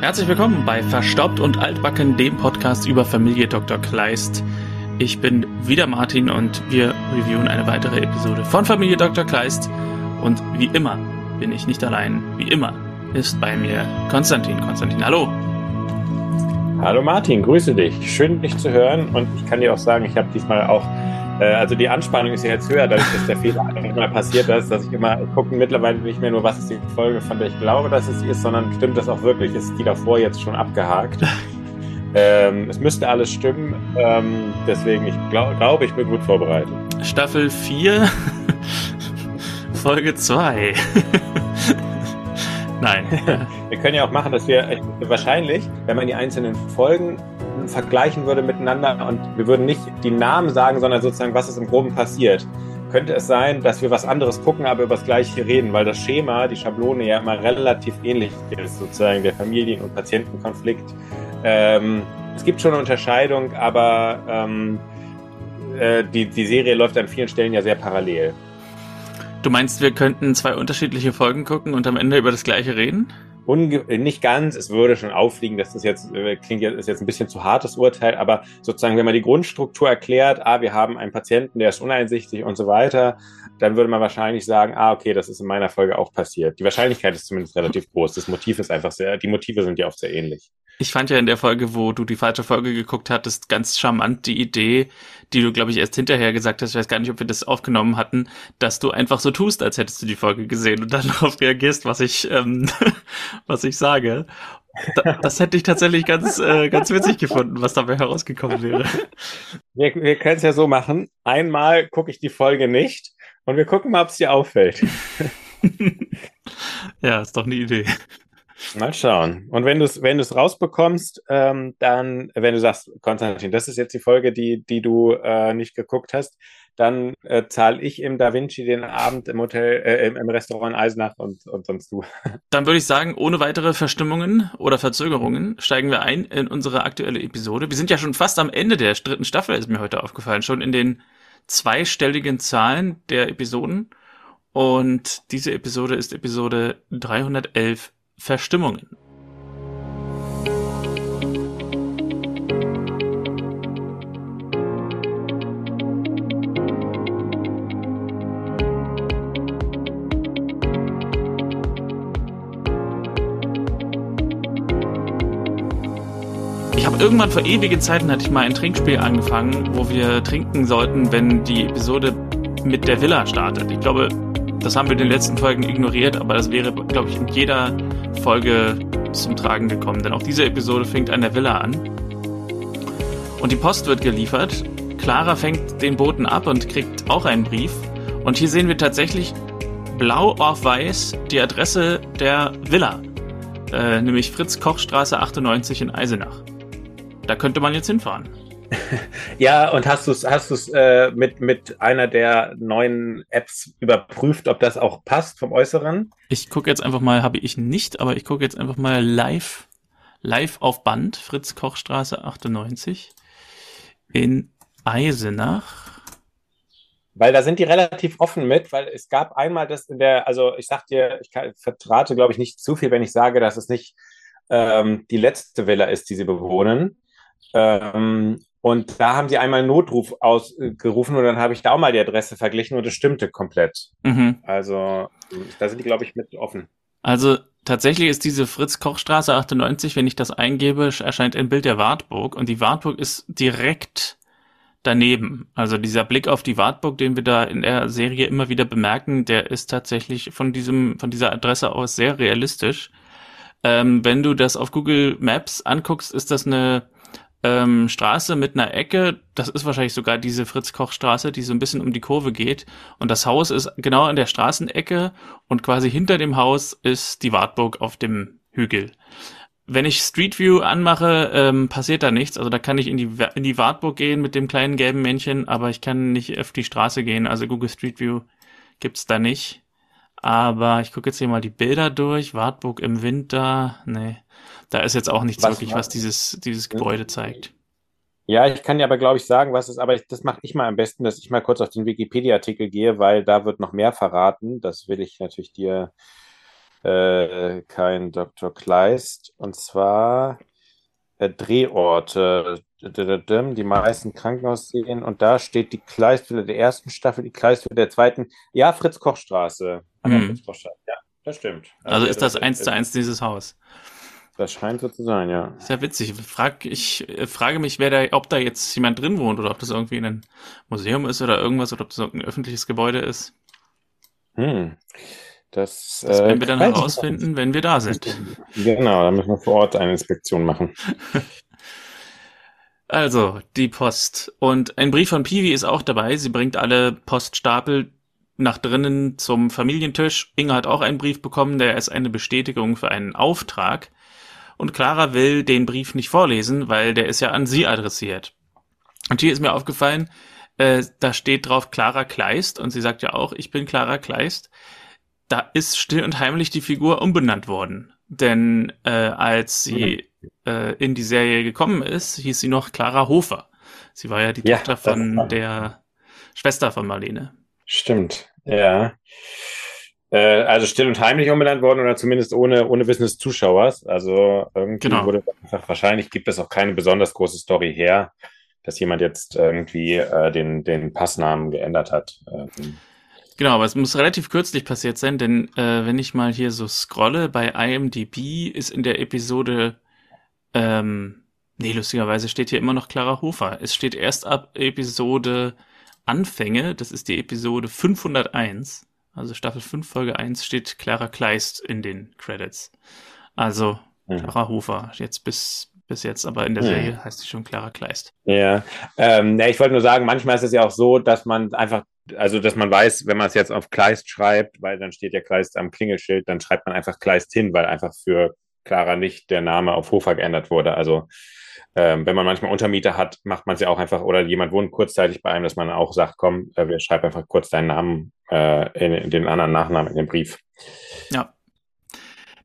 Herzlich willkommen bei Verstaubt und Altbacken, dem Podcast über Familie Dr. Kleist. Ich bin wieder Martin und wir reviewen eine weitere Episode von Familie Dr. Kleist. Und wie immer bin ich nicht allein. Wie immer ist bei mir Konstantin. Konstantin, hallo. Hallo Martin, grüße dich. Schön, dich zu hören. Und ich kann dir auch sagen, ich habe diesmal auch also die Anspannung ist ja jetzt höher, dadurch, dass der Fehler einmal passiert ist, dass ich immer gucke mittlerweile nicht mehr nur, was ist die Folge, von der ich glaube, dass es ist, sondern stimmt das auch wirklich? Ist die davor jetzt schon abgehakt? ähm, es müsste alles stimmen, ähm, deswegen ich glaube, glaub, ich bin gut vorbereitet. Staffel 4, Folge 2. Nein. wir können ja auch machen, dass wir äh, wahrscheinlich, wenn man die einzelnen Folgen vergleichen würde miteinander und wir würden nicht die Namen sagen, sondern sozusagen, was ist im Groben passiert. Könnte es sein, dass wir was anderes gucken, aber über das Gleiche reden, weil das Schema, die Schablone ja immer relativ ähnlich ist, sozusagen der Familien- und Patientenkonflikt. Ähm, es gibt schon eine Unterscheidung, aber ähm, äh, die, die Serie läuft an vielen Stellen ja sehr parallel. Du meinst, wir könnten zwei unterschiedliche Folgen gucken und am Ende über das Gleiche reden? Unge nicht ganz, es würde schon auffliegen, dass das jetzt äh, klingt jetzt, ist jetzt ein bisschen zu hartes Urteil, aber sozusagen, wenn man die Grundstruktur erklärt, ah, wir haben einen Patienten, der ist uneinsichtig und so weiter, dann würde man wahrscheinlich sagen, ah, okay, das ist in meiner Folge auch passiert. Die Wahrscheinlichkeit ist zumindest relativ groß. Das Motiv ist einfach sehr, die Motive sind ja oft sehr ähnlich. Ich fand ja in der Folge, wo du die falsche Folge geguckt hattest, ganz charmant die Idee, die du, glaube ich, erst hinterher gesagt hast, ich weiß gar nicht, ob wir das aufgenommen hatten, dass du einfach so tust, als hättest du die Folge gesehen und dann darauf reagierst, was ich, ähm, was ich sage. das hätte ich tatsächlich ganz, äh, ganz witzig gefunden, was dabei herausgekommen wäre. Wir, wir können es ja so machen. Einmal gucke ich die Folge nicht und wir gucken mal, ob es dir auffällt. ja, ist doch eine Idee. Mal schauen. Und wenn du es wenn du's rausbekommst, ähm, dann, wenn du sagst, Konstantin, das ist jetzt die Folge, die, die du äh, nicht geguckt hast, dann äh, zahle ich im Da Vinci den Abend im Hotel, äh, im Restaurant Eisenach und, und sonst du. Dann würde ich sagen, ohne weitere Verstimmungen oder Verzögerungen steigen wir ein in unsere aktuelle Episode. Wir sind ja schon fast am Ende der dritten Staffel, ist mir heute aufgefallen, schon in den zweistelligen Zahlen der Episoden. Und diese Episode ist Episode 311 Verstimmungen. Ich habe irgendwann vor ewigen Zeiten hatte ich mal ein Trinkspiel angefangen, wo wir trinken sollten, wenn die Episode mit der Villa startet. Ich glaube, das haben wir in den letzten Folgen ignoriert, aber das wäre, glaube ich, in jeder Folge zum Tragen gekommen. Denn auch diese Episode fängt an der Villa an. Und die Post wird geliefert. Clara fängt den Boten ab und kriegt auch einen Brief. Und hier sehen wir tatsächlich blau auf weiß die Adresse der Villa. Äh, nämlich Fritz Kochstraße 98 in Eisenach. Da könnte man jetzt hinfahren. ja, und hast du es hast du's, äh, mit, mit einer der neuen Apps überprüft, ob das auch passt vom Äußeren? Ich gucke jetzt einfach mal, habe ich nicht, aber ich gucke jetzt einfach mal live, live auf Band, Fritz Kochstraße 98 in Eisenach. Weil da sind die relativ offen mit, weil es gab einmal das in der, also ich sag dir, ich kann, vertrate, glaube ich, nicht zu viel, wenn ich sage, dass es nicht ähm, die letzte Villa ist, die sie bewohnen. Ähm, und da haben sie einmal einen Notruf ausgerufen und dann habe ich da auch mal die Adresse verglichen und es stimmte komplett. Mhm. Also da sind die, glaube ich, mit offen. Also tatsächlich ist diese Fritz-Koch-Straße 98, wenn ich das eingebe, erscheint ein Bild der Wartburg und die Wartburg ist direkt daneben. Also dieser Blick auf die Wartburg, den wir da in der Serie immer wieder bemerken, der ist tatsächlich von diesem, von dieser Adresse aus sehr realistisch. Ähm, wenn du das auf Google Maps anguckst, ist das eine ähm, Straße mit einer Ecke. Das ist wahrscheinlich sogar diese Fritz-Koch-Straße, die so ein bisschen um die Kurve geht. Und das Haus ist genau an der Straßenecke und quasi hinter dem Haus ist die Wartburg auf dem Hügel. Wenn ich Street View anmache, ähm, passiert da nichts. Also da kann ich in die, in die Wartburg gehen mit dem kleinen gelben Männchen, aber ich kann nicht auf die Straße gehen. Also Google Street View gibt's da nicht. Aber ich gucke jetzt hier mal die Bilder durch. Wartburg im Winter. Nee. Da ist jetzt auch nichts was, wirklich, was dieses, dieses Gebäude zeigt. Ja, ich kann dir aber, glaube ich, sagen, was ist, aber ich, das mache ich mal am besten, dass ich mal kurz auf den Wikipedia-Artikel gehe, weil da wird noch mehr verraten. Das will ich natürlich dir, äh, kein Dr. Kleist. Und zwar äh, Drehorte. Die meisten Krankenhausszenen. Und da steht die Kleistwille der ersten Staffel, die Kleistwille der zweiten. Ja, Fritz-Koch-Straße. Mhm. Fritz-Koch-Straße. Ja, das stimmt. Also, ist das eins zu eins dieses Haus. Das scheint so zu sein, ja. Sehr witzig. Frag, ich äh, frage mich, wer da, ob da jetzt jemand drin wohnt oder ob das irgendwie ein Museum ist oder irgendwas oder ob das ein öffentliches Gebäude ist. Hm. Das, das werden wir dann herausfinden, wenn wir da sind. Genau, da müssen wir vor Ort eine Inspektion machen. also, die Post. Und ein Brief von Piwi ist auch dabei. Sie bringt alle Poststapel nach drinnen zum Familientisch. Inge hat auch einen Brief bekommen, der ist eine Bestätigung für einen Auftrag. Und Clara will den Brief nicht vorlesen, weil der ist ja an sie adressiert. Und hier ist mir aufgefallen, äh, da steht drauf Clara Kleist und sie sagt ja auch, ich bin Clara Kleist da ist still und heimlich die Figur umbenannt worden. Denn äh, als sie äh, in die Serie gekommen ist, hieß sie noch Clara Hofer. Sie war ja die ja, Tochter von der Schwester von Marlene. Stimmt, ja. Äh, also still und heimlich umbenannt worden oder zumindest ohne, ohne Wissen des Zuschauers. Also irgendwie genau. wurde einfach, wahrscheinlich gibt es auch keine besonders große Story her, dass jemand jetzt irgendwie äh, den, den Passnamen geändert hat. Ähm, Genau, aber es muss relativ kürzlich passiert sein, denn äh, wenn ich mal hier so scrolle, bei IMDb ist in der Episode, ähm, nee, lustigerweise steht hier immer noch Clara Hofer. Es steht erst ab Episode Anfänge, das ist die Episode 501, also Staffel 5, Folge 1, steht Clara Kleist in den Credits. Also mhm. Clara Hofer, jetzt bis, bis jetzt, aber in der mhm. Serie heißt sie schon Clara Kleist. Ja, ähm, ja ich wollte nur sagen, manchmal ist es ja auch so, dass man einfach also dass man weiß, wenn man es jetzt auf Kleist schreibt, weil dann steht ja Kleist am Klingelschild, dann schreibt man einfach Kleist hin, weil einfach für Clara nicht der Name auf Hofer geändert wurde. Also ähm, wenn man manchmal Untermieter hat, macht man ja auch einfach, oder jemand wohnt kurzzeitig bei einem, dass man auch sagt, komm, äh, wir schreiben einfach kurz deinen Namen äh, in, in den anderen Nachnamen in den Brief. Ja.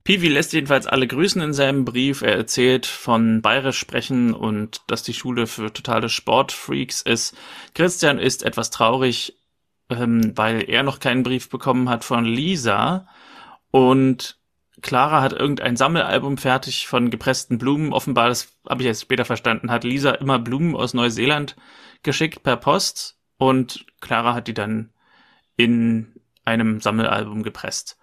Piwi lässt jedenfalls alle grüßen in seinem Brief. Er erzählt von Bayerisch sprechen und dass die Schule für totale Sportfreaks ist. Christian ist etwas traurig, ähm, weil er noch keinen Brief bekommen hat von Lisa und Clara hat irgendein Sammelalbum fertig von gepressten Blumen. Offenbar, das habe ich jetzt später verstanden, hat Lisa immer Blumen aus Neuseeland geschickt per Post und Clara hat die dann in einem Sammelalbum gepresst.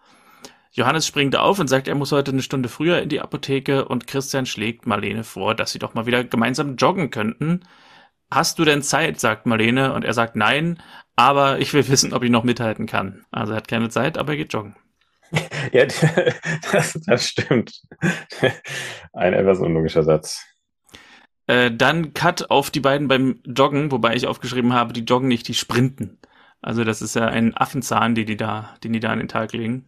Johannes springt auf und sagt, er muss heute eine Stunde früher in die Apotheke und Christian schlägt Marlene vor, dass sie doch mal wieder gemeinsam joggen könnten. Hast du denn Zeit? sagt Marlene und er sagt nein, aber ich will wissen, ob ich noch mithalten kann. Also er hat keine Zeit, aber er geht joggen. Ja, das, das stimmt. Ein etwas unlogischer Satz. Äh, dann Cut auf die beiden beim Joggen, wobei ich aufgeschrieben habe, die joggen nicht, die sprinten. Also das ist ja ein Affenzahn, den die da, den die da an den Tag legen.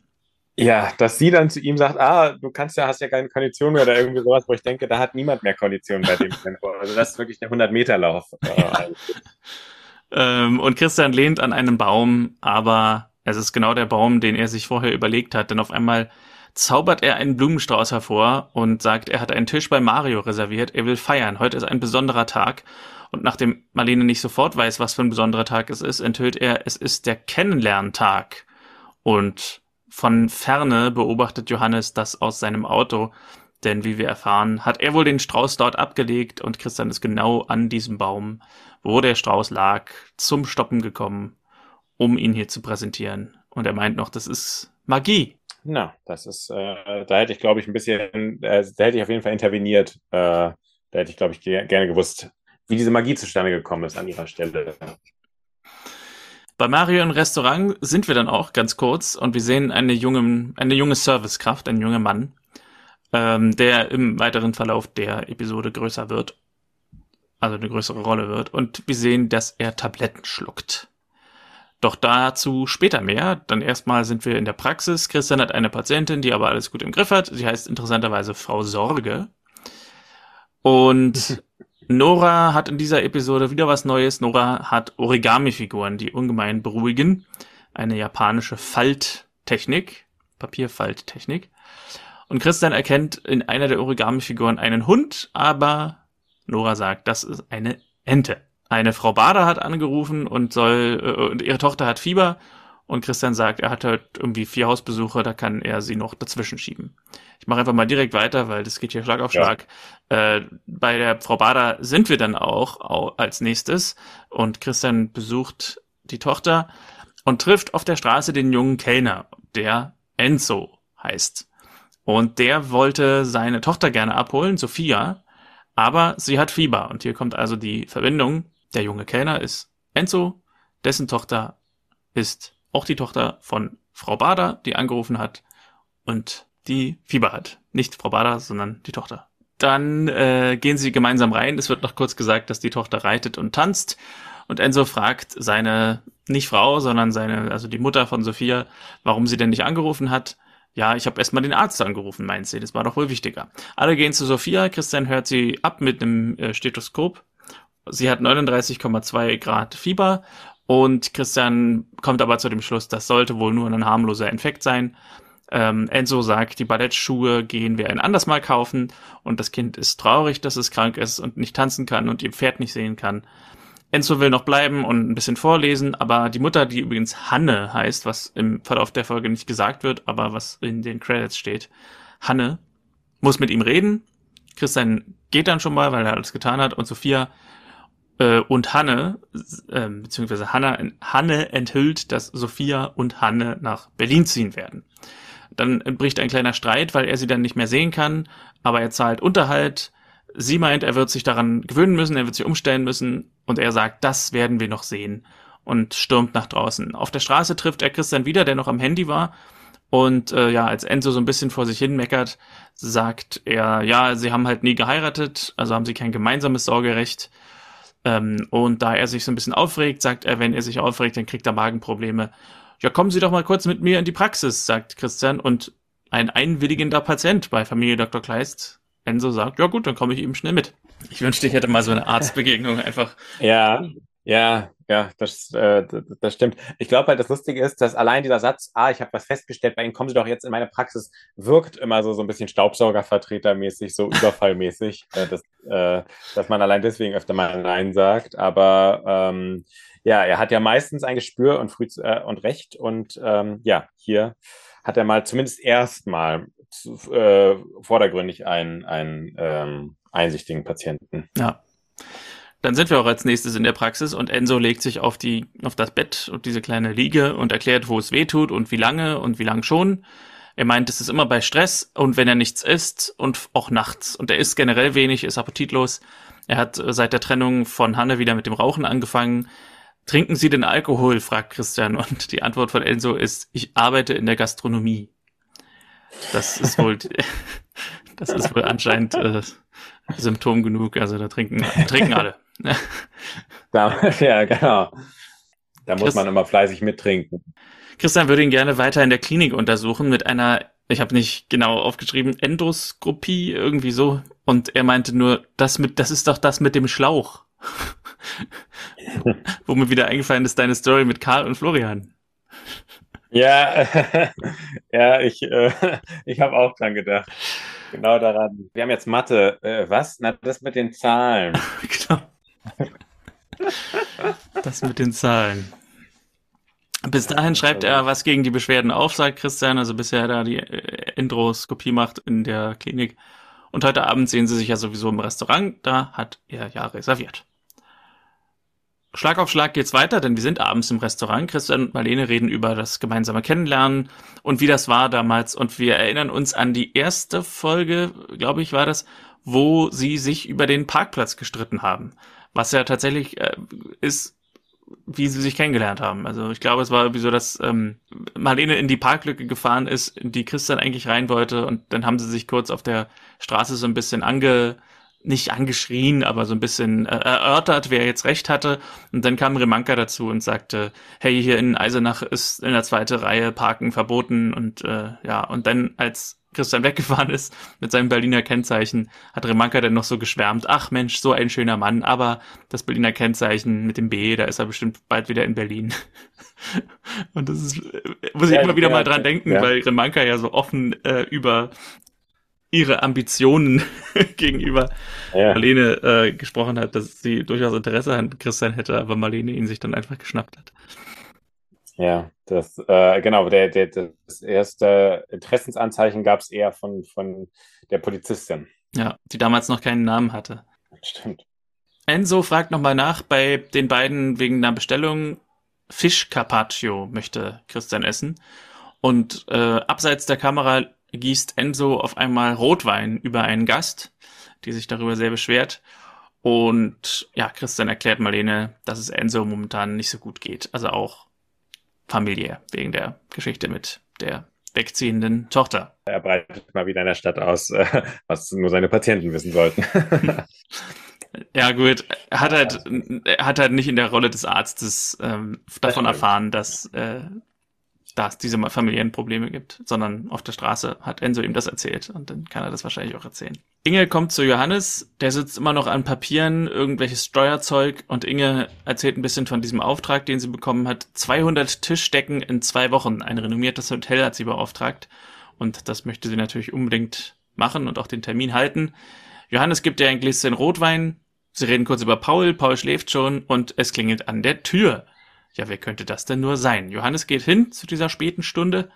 Ja, dass sie dann zu ihm sagt, ah, du kannst ja, hast ja keine Kondition mehr oder irgendwie sowas, wo ich denke, da hat niemand mehr Kondition bei dem Tempo. Also das ist wirklich der 100-Meter-Lauf. ähm, und Christian lehnt an einem Baum, aber es ist genau der Baum, den er sich vorher überlegt hat, denn auf einmal zaubert er einen Blumenstrauß hervor und sagt, er hat einen Tisch bei Mario reserviert, er will feiern, heute ist ein besonderer Tag. Und nachdem Marlene nicht sofort weiß, was für ein besonderer Tag es ist, enthüllt er, es ist der Kennenlerntag. Und von ferne beobachtet Johannes das aus seinem Auto, denn wie wir erfahren, hat er wohl den Strauß dort abgelegt und Christian ist genau an diesem Baum, wo der Strauß lag, zum Stoppen gekommen, um ihn hier zu präsentieren. Und er meint noch, das ist Magie. Na, das ist, äh, da hätte ich, glaube ich, ein bisschen, äh, da hätte ich auf jeden Fall interveniert. Äh, da hätte ich, glaube ich, gerne gewusst, wie diese Magie zustande gekommen ist an ihrer Stelle. Bei Mario im Restaurant sind wir dann auch ganz kurz und wir sehen eine junge, eine junge Servicekraft, ein junger Mann, ähm, der im weiteren Verlauf der Episode größer wird, also eine größere Rolle wird und wir sehen, dass er Tabletten schluckt. Doch dazu später mehr. Dann erstmal sind wir in der Praxis. Christian hat eine Patientin, die aber alles gut im Griff hat. Sie heißt interessanterweise Frau Sorge. Und Nora hat in dieser Episode wieder was Neues. Nora hat Origami-Figuren, die ungemein beruhigen. Eine japanische Falttechnik, Papierfalttechnik. Und Christian erkennt in einer der Origami-Figuren einen Hund, aber Nora sagt, das ist eine Ente. Eine Frau Bader hat angerufen und soll, äh, ihre Tochter hat Fieber Und Christian sagt, er hat halt irgendwie vier Hausbesuche, da kann er sie noch dazwischen schieben. Ich mache einfach mal direkt weiter, weil das geht hier Schlag auf Schlag. Ja. Äh, bei der Frau Bader sind wir dann auch, auch als nächstes und Christian besucht die Tochter und trifft auf der Straße den jungen Kellner, der Enzo heißt. Und der wollte seine Tochter gerne abholen, Sophia, aber sie hat Fieber. Und hier kommt also die Verbindung. Der junge Kellner ist Enzo, dessen Tochter ist auch die Tochter von Frau Bader, die angerufen hat und die Fieber hat. Nicht Frau Bader, sondern die Tochter. Dann äh, gehen sie gemeinsam rein. Es wird noch kurz gesagt, dass die Tochter reitet und tanzt. Und Enzo fragt seine, nicht Frau, sondern seine, also die Mutter von Sophia, warum sie denn nicht angerufen hat. Ja, ich habe erstmal den Arzt angerufen, meint sie. Das war doch wohl wichtiger. Alle gehen zu Sophia. Christian hört sie ab mit einem äh, Stethoskop. Sie hat 39,2 Grad Fieber und Christian kommt aber zu dem Schluss, das sollte wohl nur ein harmloser Infekt sein. Ähm, Enzo sagt, die Ballettschuhe gehen wir ein anderes Mal kaufen und das Kind ist traurig, dass es krank ist und nicht tanzen kann und ihr Pferd nicht sehen kann. Enzo will noch bleiben und ein bisschen vorlesen, aber die Mutter, die übrigens Hanne heißt, was im Verlauf der Folge nicht gesagt wird, aber was in den Credits steht, Hanne, muss mit ihm reden. Christian geht dann schon mal, weil er alles getan hat und Sophia äh, und Hanne, äh, beziehungsweise Hanne, Hanne enthüllt, dass Sophia und Hanne nach Berlin ziehen werden. Dann bricht ein kleiner Streit, weil er sie dann nicht mehr sehen kann, aber er zahlt Unterhalt. Sie meint, er wird sich daran gewöhnen müssen, er wird sich umstellen müssen und er sagt, das werden wir noch sehen und stürmt nach draußen. Auf der Straße trifft er Christian wieder, der noch am Handy war. Und äh, ja, als Enzo so ein bisschen vor sich hin meckert, sagt er, ja, sie haben halt nie geheiratet, also haben sie kein gemeinsames Sorgerecht. Ähm, und da er sich so ein bisschen aufregt, sagt er, wenn er sich aufregt, dann kriegt er Magenprobleme. Ja, kommen Sie doch mal kurz mit mir in die Praxis, sagt Christian. Und ein einwilligender Patient bei Familie Dr. Kleist, Enzo, sagt, ja gut, dann komme ich eben schnell mit. Ich wünschte, ich hätte mal so eine Arztbegegnung einfach. Ja, ja, ja, das, äh, das stimmt. Ich glaube halt, das Lustige ist, dass allein dieser Satz, ah, ich habe was festgestellt, bei Ihnen kommen Sie doch jetzt in meine Praxis, wirkt immer so, so ein bisschen Staubsaugervertretermäßig, so überfallmäßig, äh, dass, äh, dass man allein deswegen öfter mal Nein sagt. Aber ähm, ja, er hat ja meistens ein Gespür und, früh, äh, und Recht und ähm, ja, hier hat er mal zumindest erstmal äh, vordergründig einen, einen ähm, einsichtigen Patienten. Ja. Dann sind wir auch als nächstes in der Praxis und Enzo legt sich auf die, auf das Bett und diese kleine Liege und erklärt, wo es weh tut und wie lange und wie lang schon. Er meint, es ist immer bei Stress und wenn er nichts isst und auch nachts. Und er isst generell wenig, ist appetitlos. Er hat äh, seit der Trennung von Hanne wieder mit dem Rauchen angefangen. Trinken Sie den Alkohol? fragt Christian. Und die Antwort von Enzo ist, ich arbeite in der Gastronomie. Das ist wohl, das ist wohl anscheinend äh, Symptom genug. Also da trinken, trinken alle. da, ja, genau. Da muss Christ man immer fleißig mittrinken. Christian würde ihn gerne weiter in der Klinik untersuchen mit einer, ich habe nicht genau aufgeschrieben, Endoskopie, irgendwie so. Und er meinte nur, das mit, das ist doch das mit dem Schlauch. Wo mir wieder eingefallen ist, deine Story mit Karl und Florian. Ja, ja, ich, äh, ich habe auch dran gedacht. Genau daran. Wir haben jetzt Mathe. Äh, was? Na, das mit den Zahlen. genau. Das mit den Zahlen. Bis dahin schreibt er was gegen die Beschwerden auf, sagt Christian, also bisher da die äh, Endoskopie macht in der Klinik. Und heute Abend sehen sie sich ja sowieso im Restaurant, da hat er ja reserviert. Schlag auf Schlag geht's weiter, denn wir sind abends im Restaurant. Christian und Marlene reden über das gemeinsame Kennenlernen und wie das war damals. Und wir erinnern uns an die erste Folge, glaube ich, war das, wo sie sich über den Parkplatz gestritten haben. Was ja tatsächlich äh, ist, wie sie sich kennengelernt haben. Also ich glaube, es war irgendwie so, dass ähm, Marlene in die Parklücke gefahren ist, in die Christian eigentlich rein wollte und dann haben sie sich kurz auf der Straße so ein bisschen ange nicht angeschrien, aber so ein bisschen äh, erörtert, wer jetzt recht hatte. Und dann kam Remanka dazu und sagte, hey, hier in Eisenach ist in der zweiten Reihe Parken verboten. Und äh, ja, und dann, als Christian weggefahren ist mit seinem Berliner Kennzeichen, hat Remanka dann noch so geschwärmt, ach Mensch, so ein schöner Mann, aber das Berliner Kennzeichen mit dem B, da ist er bestimmt bald wieder in Berlin. und das ist, äh, muss ich ja, immer wieder ja, mal dran denken, ja. weil Remanka ja so offen äh, über ihre Ambitionen gegenüber ja. Marlene äh, gesprochen hat, dass sie durchaus Interesse an Christian hätte, aber Marlene ihn sich dann einfach geschnappt hat. Ja, das, äh, genau, der, der, das erste Interessensanzeichen gab es eher von, von der Polizistin. Ja, die damals noch keinen Namen hatte. Stimmt. Enzo fragt nochmal nach bei den beiden wegen einer Bestellung. Fisch Carpaccio möchte Christian essen. Und äh, abseits der Kamera gießt Enzo auf einmal Rotwein über einen Gast, die sich darüber sehr beschwert. Und ja, Christian erklärt Marlene, dass es Enzo momentan nicht so gut geht. Also auch familiär, wegen der Geschichte mit der wegziehenden Tochter. Er breitet mal wieder in der Stadt aus, äh, was nur seine Patienten wissen sollten. ja, gut. Er hat halt, er hat halt nicht in der Rolle des Arztes ähm, davon erfahren, dass äh, da es diese familiären Probleme gibt, sondern auf der Straße hat Enzo ihm das erzählt und dann kann er das wahrscheinlich auch erzählen. Inge kommt zu Johannes, der sitzt immer noch an Papieren, irgendwelches Steuerzeug und Inge erzählt ein bisschen von diesem Auftrag, den sie bekommen hat. 200 Tischdecken in zwei Wochen. Ein renommiertes Hotel hat sie beauftragt und das möchte sie natürlich unbedingt machen und auch den Termin halten. Johannes gibt ihr ein Gläschen Rotwein. Sie reden kurz über Paul. Paul schläft schon und es klingelt an der Tür. Ja, wer könnte das denn nur sein? Johannes geht hin zu dieser späten Stunde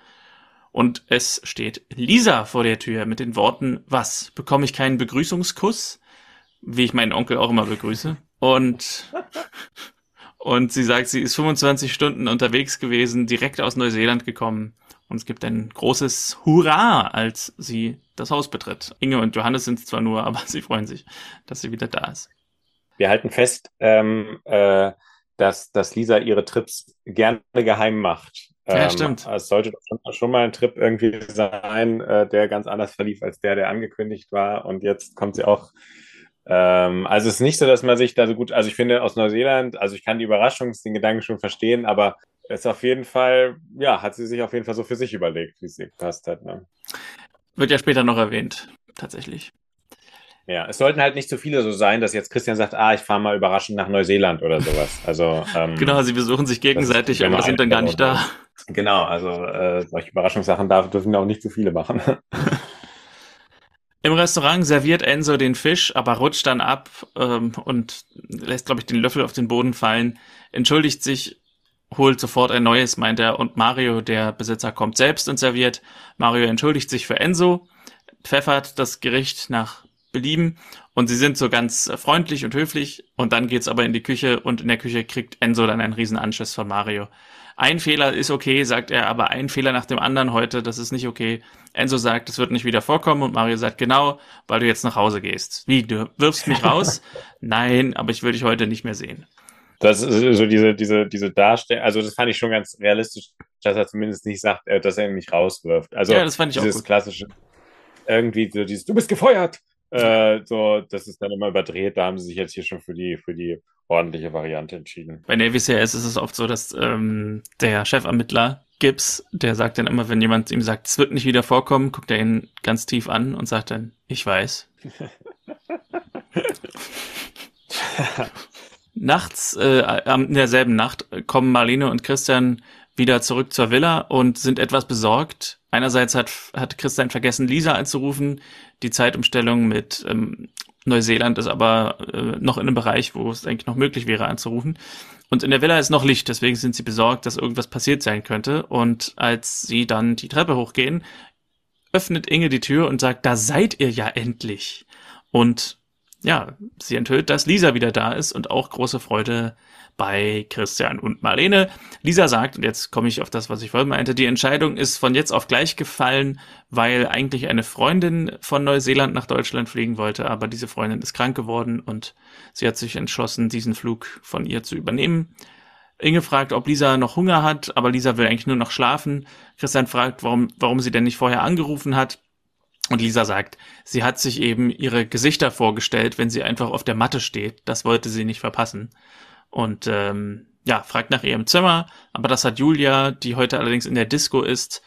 und es steht Lisa vor der Tür mit den Worten, was? Bekomme ich keinen Begrüßungskuss? Wie ich meinen Onkel auch immer begrüße. Und, und sie sagt, sie ist 25 Stunden unterwegs gewesen, direkt aus Neuseeland gekommen. Und es gibt ein großes Hurra, als sie das Haus betritt. Inge und Johannes sind zwar nur, aber sie freuen sich, dass sie wieder da ist. Wir halten fest, ähm, äh, dass, dass Lisa ihre Trips gerne geheim macht. Ja, ähm, stimmt. Es sollte schon, schon, mal ein Trip irgendwie sein, äh, der ganz anders verlief als der, der angekündigt war. Und jetzt kommt sie auch. Ähm, also es ist nicht so, dass man sich da so gut, also ich finde aus Neuseeland, also ich kann die Überraschung, den Gedanken schon verstehen, aber es ist auf jeden Fall, ja, hat sie sich auf jeden Fall so für sich überlegt, wie es ihr gepasst hat. Ne? Wird ja später noch erwähnt, tatsächlich. Ja, es sollten halt nicht so viele so sein, dass jetzt Christian sagt, ah, ich fahre mal überraschend nach Neuseeland oder sowas. Also ähm, genau, sie besuchen sich gegenseitig, aber sind dann gar nicht da. Genau, also äh, solche Überraschungssachen darf, dürfen auch nicht zu viele machen. Im Restaurant serviert Enzo den Fisch, aber rutscht dann ab ähm, und lässt, glaube ich, den Löffel auf den Boden fallen, entschuldigt sich, holt sofort ein neues, meint er, und Mario, der Besitzer, kommt selbst und serviert. Mario entschuldigt sich für Enzo, pfeffert das Gericht nach Belieben und sie sind so ganz freundlich und höflich und dann geht's aber in die Küche und in der Küche kriegt Enzo dann einen riesen Anschiss von Mario. Ein Fehler ist okay, sagt er, aber ein Fehler nach dem anderen heute, das ist nicht okay. Enzo sagt, es wird nicht wieder vorkommen und Mario sagt, genau, weil du jetzt nach Hause gehst. Wie, du wirfst mich raus? Nein, aber ich will dich heute nicht mehr sehen. Das ist so diese, diese, diese Darstellung, also das fand ich schon ganz realistisch, dass er zumindest nicht sagt, äh, dass er mich rauswirft. Also ja, das fand ich dieses auch gut. klassische, irgendwie so dieses, du bist gefeuert, äh, so, das ist dann immer überdreht. Da haben sie sich jetzt hier schon für die, für die ordentliche Variante entschieden. Bei Navy CRS ist es oft so, dass ähm, der Chefermittler Gibbs, der sagt dann immer, wenn jemand ihm sagt, es wird nicht wieder vorkommen, guckt er ihn ganz tief an und sagt dann, ich weiß. Nachts, äh, in derselben Nacht, kommen Marlene und Christian wieder zurück zur Villa und sind etwas besorgt. Einerseits hat, hat Christian vergessen, Lisa anzurufen. Die Zeitumstellung mit ähm, Neuseeland ist aber äh, noch in einem Bereich, wo es eigentlich noch möglich wäre anzurufen. Und in der Villa ist noch Licht, deswegen sind sie besorgt, dass irgendwas passiert sein könnte. Und als sie dann die Treppe hochgehen, öffnet Inge die Tür und sagt, da seid ihr ja endlich. Und ja, sie enthüllt, dass Lisa wieder da ist und auch große Freude bei Christian und Marlene. Lisa sagt, und jetzt komme ich auf das, was ich vorhin meinte, die Entscheidung ist von jetzt auf gleich gefallen, weil eigentlich eine Freundin von Neuseeland nach Deutschland fliegen wollte, aber diese Freundin ist krank geworden und sie hat sich entschlossen, diesen Flug von ihr zu übernehmen. Inge fragt, ob Lisa noch Hunger hat, aber Lisa will eigentlich nur noch schlafen. Christian fragt, warum, warum sie denn nicht vorher angerufen hat. Und Lisa sagt, sie hat sich eben ihre Gesichter vorgestellt, wenn sie einfach auf der Matte steht. Das wollte sie nicht verpassen und ähm, ja, fragt nach ihrem Zimmer, aber das hat Julia, die heute allerdings in der Disco ist.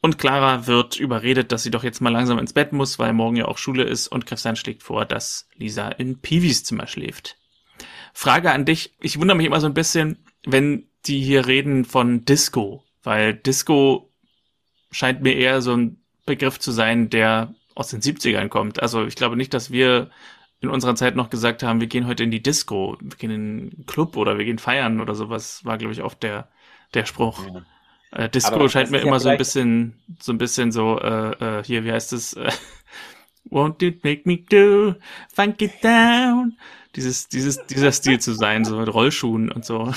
Und Clara wird überredet, dass sie doch jetzt mal langsam ins Bett muss, weil morgen ja auch Schule ist und Christian schlägt vor, dass Lisa in Piwis Zimmer schläft. Frage an dich, ich wundere mich immer so ein bisschen, wenn die hier reden von Disco, weil Disco scheint mir eher so ein Begriff zu sein, der aus den 70ern kommt. Also ich glaube nicht, dass wir in unserer Zeit noch gesagt haben, wir gehen heute in die Disco, wir gehen in einen Club oder wir gehen feiern oder sowas, war, glaube ich, oft der der Spruch. Ja. Äh, Disco scheint mir immer so ein bisschen, so ein bisschen so, äh, äh, hier, wie heißt es? Äh, Won't it make me do, funk it down? Dieses, dieses, dieser Stil zu sein, so mit Rollschuhen und so.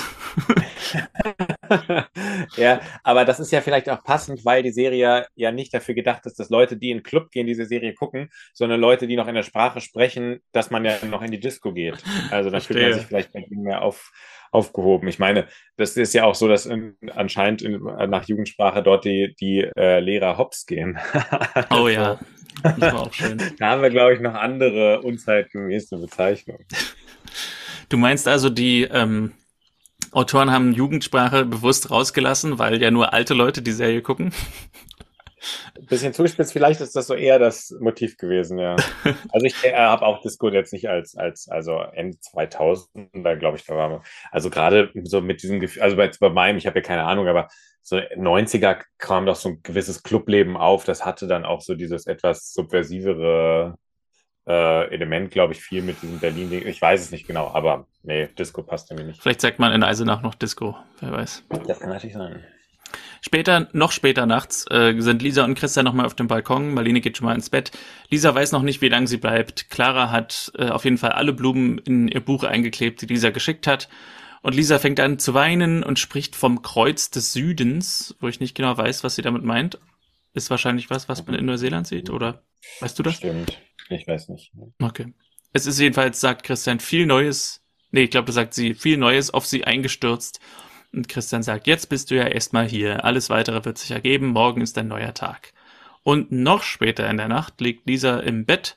ja, aber das ist ja vielleicht auch passend, weil die Serie ja nicht dafür gedacht ist, dass Leute, die in den Club gehen, diese Serie gucken, sondern Leute, die noch in der Sprache sprechen, dass man ja noch in die Disco geht. Also da fühlt man sich vielleicht bei ihnen mehr auf, aufgehoben. Ich meine, das ist ja auch so, dass in, anscheinend in, nach Jugendsprache dort die, die äh, Lehrer hops gehen. oh ja. Das war auch schön. Da haben wir, glaube ich, noch andere unzeitgemäße Bezeichnungen. Du meinst also, die ähm, Autoren haben Jugendsprache bewusst rausgelassen, weil ja nur alte Leute die Serie gucken? Bisschen zuspitzt, vielleicht ist das so eher das Motiv gewesen, ja. Also ich äh, habe auch Disco jetzt nicht als, als also Ende 2000, da glaube ich, da war also gerade so mit diesem Gefühl, also bei, bei meinem, ich habe ja keine Ahnung, aber so 90er kam doch so ein gewisses Clubleben auf, das hatte dann auch so dieses etwas subversivere äh, Element, glaube ich, viel mit diesem Berlin-Ding. Ich weiß es nicht genau, aber nee, Disco passt mir nicht. Vielleicht sagt man in Eisenach noch Disco, wer weiß. Das kann natürlich sein. Später, noch später nachts, äh, sind Lisa und Christian nochmal auf dem Balkon. Marlene geht schon mal ins Bett. Lisa weiß noch nicht, wie lange sie bleibt. Clara hat äh, auf jeden Fall alle Blumen in ihr Buch eingeklebt, die Lisa geschickt hat. Und Lisa fängt an zu weinen und spricht vom Kreuz des Südens, wo ich nicht genau weiß, was sie damit meint. Ist wahrscheinlich was, was man in Neuseeland sieht, oder weißt du das? Stimmt. Ich weiß nicht. Okay. Es ist jedenfalls, sagt Christian, viel Neues. Nee, ich glaube, das sagt sie, viel Neues auf sie eingestürzt. Und Christian sagt, jetzt bist du ja erstmal hier. Alles weitere wird sich ergeben. Morgen ist ein neuer Tag. Und noch später in der Nacht liegt Lisa im Bett,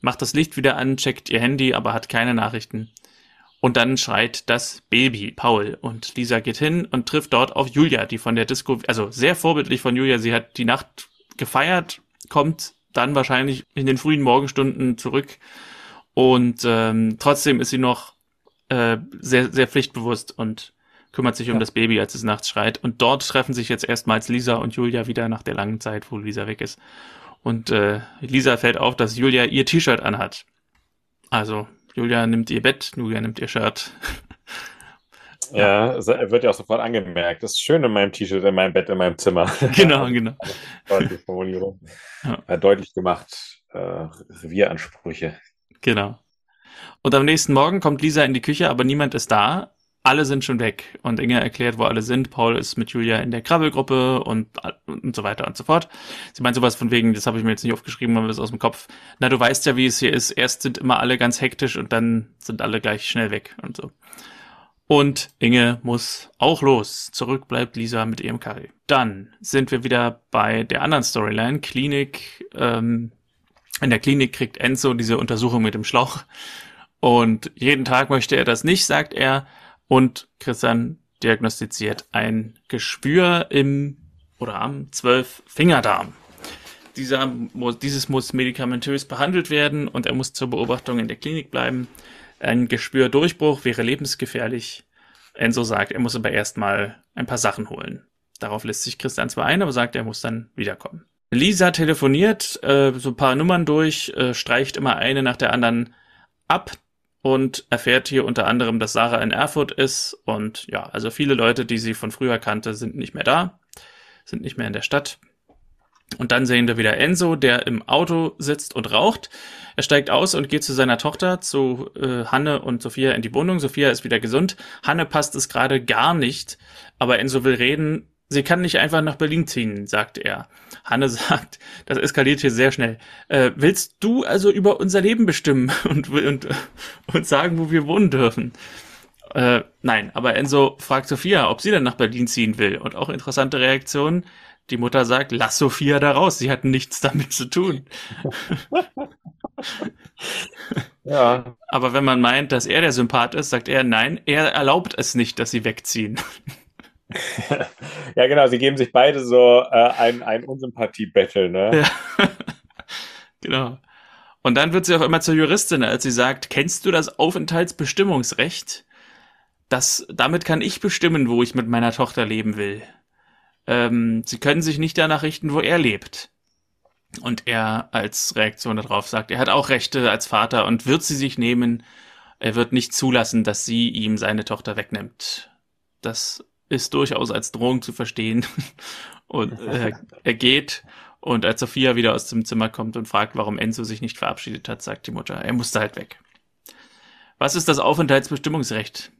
macht das Licht wieder an, checkt ihr Handy, aber hat keine Nachrichten. Und dann schreit das Baby Paul und Lisa geht hin und trifft dort auf Julia, die von der Disco, also sehr vorbildlich von Julia, sie hat die Nacht gefeiert, kommt dann wahrscheinlich in den frühen Morgenstunden zurück. Und ähm, trotzdem ist sie noch äh, sehr, sehr pflichtbewusst und kümmert sich um das Baby, als es nachts schreit. Und dort treffen sich jetzt erstmals Lisa und Julia wieder nach der langen Zeit, wo Lisa weg ist. Und äh, Lisa fällt auf, dass Julia ihr T-Shirt anhat. Also Julia nimmt ihr Bett, Julia nimmt ihr Shirt. Ja, wird ja auch sofort angemerkt. Das ist schön in meinem T-Shirt, in meinem Bett, in meinem Zimmer. Genau, genau. Deutliche Formulierung. Ja. Deutlich gemacht. Äh, Revieransprüche. Genau. Und am nächsten Morgen kommt Lisa in die Küche, aber niemand ist da. Alle sind schon weg. Und Inge erklärt, wo alle sind. Paul ist mit Julia in der Krabbelgruppe und, und so weiter und so fort. Sie meint sowas von wegen, das habe ich mir jetzt nicht aufgeschrieben, aber das aus dem Kopf. Na, du weißt ja, wie es hier ist. Erst sind immer alle ganz hektisch und dann sind alle gleich schnell weg und so. Und Inge muss auch los. Zurück bleibt Lisa mit ihrem Curry. Dann sind wir wieder bei der anderen Storyline. Klinik. Ähm, in der Klinik kriegt Enzo diese Untersuchung mit dem Schlauch. Und jeden Tag möchte er das nicht, sagt er. Und Christian diagnostiziert ein Geschwür im oder am Zwölf-Fingerdarm. Dieser, dieses muss medikamentös behandelt werden und er muss zur Beobachtung in der Klinik bleiben. Ein Geschwürdurchbruch wäre lebensgefährlich. Enzo sagt, er muss aber erstmal ein paar Sachen holen. Darauf lässt sich Christian zwar ein, aber sagt, er muss dann wiederkommen. Lisa telefoniert äh, so ein paar Nummern durch, äh, streicht immer eine nach der anderen ab und erfährt hier unter anderem, dass Sarah in Erfurt ist und ja, also viele Leute, die sie von früher kannte, sind nicht mehr da, sind nicht mehr in der Stadt. Und dann sehen wir wieder Enzo, der im Auto sitzt und raucht. Er steigt aus und geht zu seiner Tochter, zu äh, Hanne und Sophia in die Wohnung. Sophia ist wieder gesund. Hanne passt es gerade gar nicht, aber Enzo will reden. Sie kann nicht einfach nach Berlin ziehen, sagt er. Hanne sagt, das eskaliert hier sehr schnell. Äh, willst du also über unser Leben bestimmen und, und, und sagen, wo wir wohnen dürfen? Äh, nein, aber Enzo fragt Sophia, ob sie dann nach Berlin ziehen will. Und auch interessante Reaktion. Die Mutter sagt, lass Sophia da raus, sie hat nichts damit zu tun. ja. Aber wenn man meint, dass er der Sympath ist, sagt er, nein, er erlaubt es nicht, dass sie wegziehen. ja, genau, sie geben sich beide so äh, ein, ein Unsympathie-Battle, ne? Ja. genau. Und dann wird sie auch immer zur Juristin, als sie sagt, kennst du das Aufenthaltsbestimmungsrecht? Das, damit kann ich bestimmen, wo ich mit meiner Tochter leben will ähm, sie können sich nicht danach richten, wo er lebt. Und er als Reaktion darauf sagt, er hat auch Rechte als Vater und wird sie sich nehmen. Er wird nicht zulassen, dass sie ihm seine Tochter wegnimmt. Das ist durchaus als Drohung zu verstehen. Und äh, er geht und als Sophia wieder aus dem Zimmer kommt und fragt, warum Enzo sich nicht verabschiedet hat, sagt die Mutter, er musste halt weg. Was ist das Aufenthaltsbestimmungsrecht?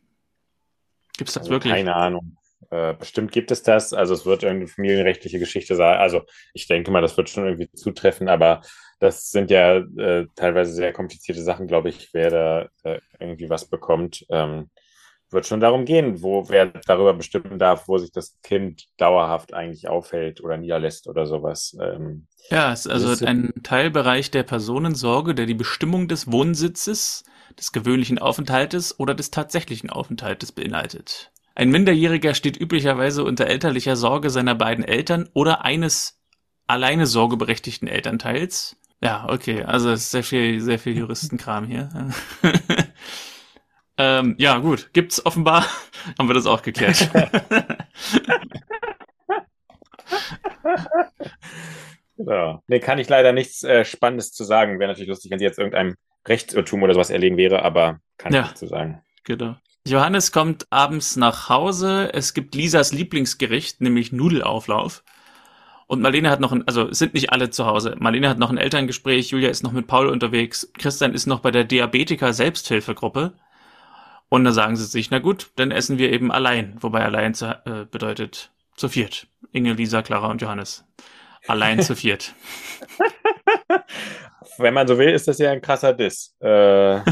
Gibt es das Also wirklich? Keine Ahnung. Äh, bestimmt gibt es das. Also es wird irgendeine familienrechtliche Geschichte sein. Also ich denke mal, das wird schon irgendwie zutreffen, aber das sind ja äh, teilweise sehr komplizierte Sachen, glaube ich, wer da äh, irgendwie was bekommt. Ähm, wird schon darum gehen, wo wer darüber bestimmen darf, wo sich das Kind dauerhaft eigentlich aufhält oder niederlässt oder sowas. Ähm, Ja, es ist das ist also ein Teilbereich der Personensorge, der die Bestimmung des Wohnsitzes, des gewöhnlichen Aufenthaltes oder des tatsächlichen Aufenthaltes beinhaltet. Ein Minderjähriger steht üblicherweise unter elterlicher Sorge seiner beiden Eltern oder eines alleine sorgeberechtigten Elternteils. Ja, okay, also es ist sehr viel, sehr viel Juristenkram hier. ähm, ja, gut, gibt's offenbar, haben wir das auch geklärt. ja. Nee, kann ich leider nichts äh, Spannendes zu sagen. Wäre natürlich lustig, wenn sie jetzt irgendeinem Rechtsirrtum oder sowas erlegen wäre, aber kann Ja. ich nicht zu sagen. Genau. Johannes kommt abends nach Hause. Es gibt Lisas Lieblingsgericht, nämlich Nudelauflauf. Und Marlene hat noch ein, also sind nicht alle zu Hause. Marlene hat noch ein Elterngespräch, Julia ist noch mit Paul unterwegs, Christian ist noch bei der Diabetiker Selbsthilfegruppe. Und dann sagen sie sich, na gut, dann essen wir eben allein. Wobei allein zu, äh, bedeutet zu viert. Inge, Lisa, Clara und Johannes. Allein zu viert. Wenn man so will, ist das ja ein krasser Diss. Äh,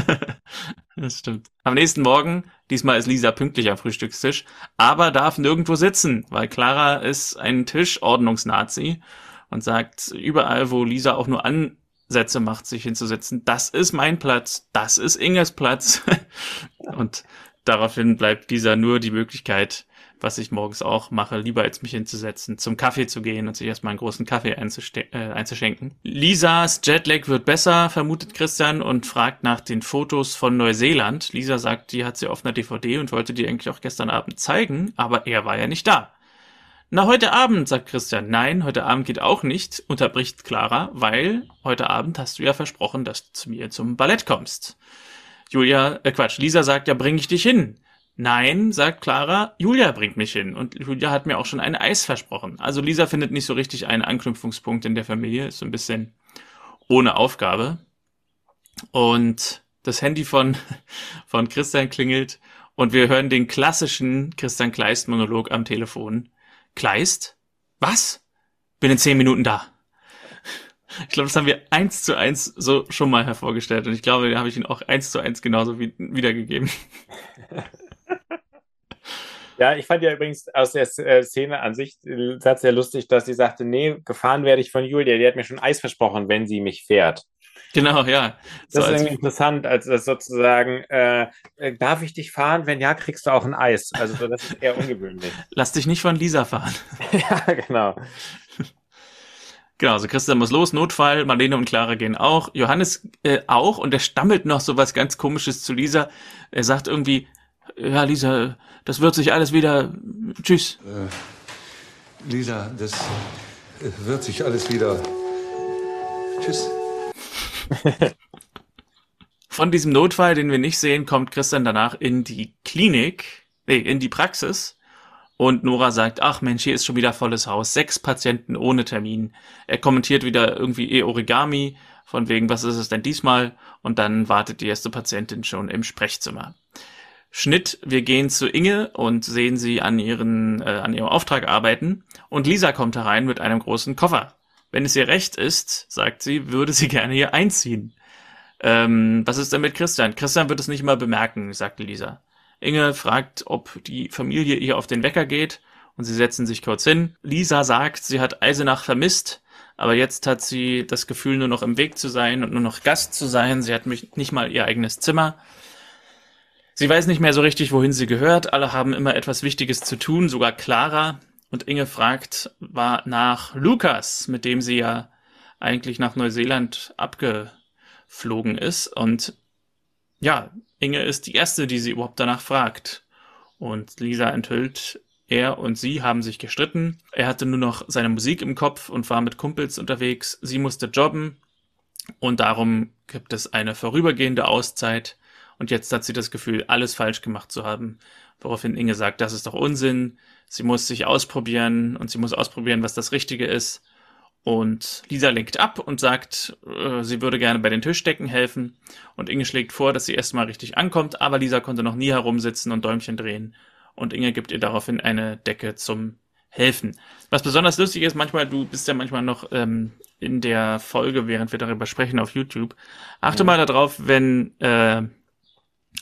Das stimmt. Am nächsten Morgen, diesmal ist Lisa pünktlich am Frühstückstisch, aber darf nirgendwo sitzen, weil Clara ist ein Tischordnungsnazi und sagt überall, wo Lisa auch nur Ansätze macht, sich hinzusetzen, das ist mein Platz, das ist Inges Platz. und daraufhin bleibt Lisa nur die Möglichkeit, was ich morgens auch mache, lieber als mich hinzusetzen, zum Kaffee zu gehen und sich erstmal einen großen Kaffee äh, einzuschenken. Lisas Jetlag wird besser, vermutet Christian und fragt nach den Fotos von Neuseeland. Lisa sagt, die hat sie auf einer DVD und wollte die eigentlich auch gestern Abend zeigen, aber er war ja nicht da. Na, heute Abend, sagt Christian. Nein, heute Abend geht auch nicht, unterbricht Clara, weil heute Abend hast du ja versprochen, dass du zu mir zum Ballett kommst. Julia, äh Quatsch, Lisa sagt, ja, bring ich dich hin. Nein, sagt Clara, Julia bringt mich hin. Und Julia hat mir auch schon ein Eis versprochen. Also Lisa findet nicht so richtig einen Anknüpfungspunkt in der Familie, ist so ein bisschen ohne Aufgabe. Und das Handy von, von Christian klingelt und wir hören den klassischen Christian Kleist-Monolog am Telefon. Kleist? Was? Bin in zehn Minuten da. Ich glaube, das haben wir eins zu eins so schon mal hervorgestellt und ich glaube, da habe ich ihn auch eins zu eins genauso wie, wiedergegeben. ja, ich fand ja übrigens aus der äh, Szene an sich den Satz sehr lustig, dass sie sagte, nee, gefahren werde ich von Julia, die hat mir schon Eis versprochen, wenn sie mich fährt. Genau, ja. So Das ist als, irgendwie interessant, als das sozusagen, äh, äh, darf ich dich fahren? Wenn ja, kriegst du auch ein Eis. Also so, das ist eher ungewöhnlich. lass dich nicht von Lisa fahren. ja, genau. Genau, also Christian muss los, Notfall, Marlene und Clara gehen auch, Johannes äh, auch und er stammelt noch so was ganz komisches zu Lisa. Er sagt irgendwie, ja Lisa, das wird sich alles wieder, tschüss. Lisa, das äh, wird sich alles wieder. Tschüss. Von diesem Notfall, den wir nicht sehen, kommt Christian danach in die Klinik, nee, in die Praxis. Und Nora sagt, ach Mensch, hier ist schon wieder volles Haus. Sechs Patienten ohne Termin. Er kommentiert wieder irgendwie eh Origami, von wegen, was ist es denn diesmal? Und dann wartet die erste Patientin schon im Sprechzimmer. Schnitt, wir gehen zu Inge und sehen sie an, ihren, äh, an ihrem Auftrag arbeiten. Und Lisa kommt herein mit einem großen Koffer. Wenn es ihr recht ist, sagt sie, würde sie gerne hier einziehen. Ähm, was ist denn mit Christian? Christian wird es nicht mal bemerken, sagte Lisa. Inge fragt, ob die Familie ihr auf den Wecker geht und sie setzen sich kurz hin. Lisa sagt, sie hat Eisenach vermisst, aber jetzt hat sie das Gefühl, nur noch im Weg zu sein und nur noch Gast zu sein. Sie hat nicht mal ihr eigenes Zimmer. Sie weiß nicht mehr so richtig, wohin sie gehört. Alle haben immer etwas Wichtiges zu tun, sogar Clara. Und Inge fragt war nach Lukas, mit dem sie ja eigentlich nach Neuseeland abgeflogen ist. Und ja, Inge ist die erste, die sie überhaupt danach fragt. Und Lisa enthüllt, er und sie haben sich gestritten. Er hatte nur noch seine Musik im Kopf und war mit Kumpels unterwegs. Sie musste jobben und darum gibt es eine vorübergehende Auszeit. Und jetzt hat sie das Gefühl, alles falsch gemacht zu haben. Woraufhin Inge sagt, das ist doch Unsinn. Sie muss sich ausprobieren und sie muss ausprobieren, was das Richtige ist. Und Lisa lenkt ab und sagt, äh, sie würde gerne bei den Tischdecken helfen. Und Inge schlägt vor, dass sie erstmal richtig ankommt, aber Lisa konnte noch nie herumsitzen und Däumchen drehen. Und Inge gibt ihr daraufhin eine Decke zum Helfen. Was besonders lustig ist, manchmal, du bist ja manchmal noch ähm, in der Folge, während wir darüber sprechen auf YouTube. Achte ja. mal darauf, wenn äh,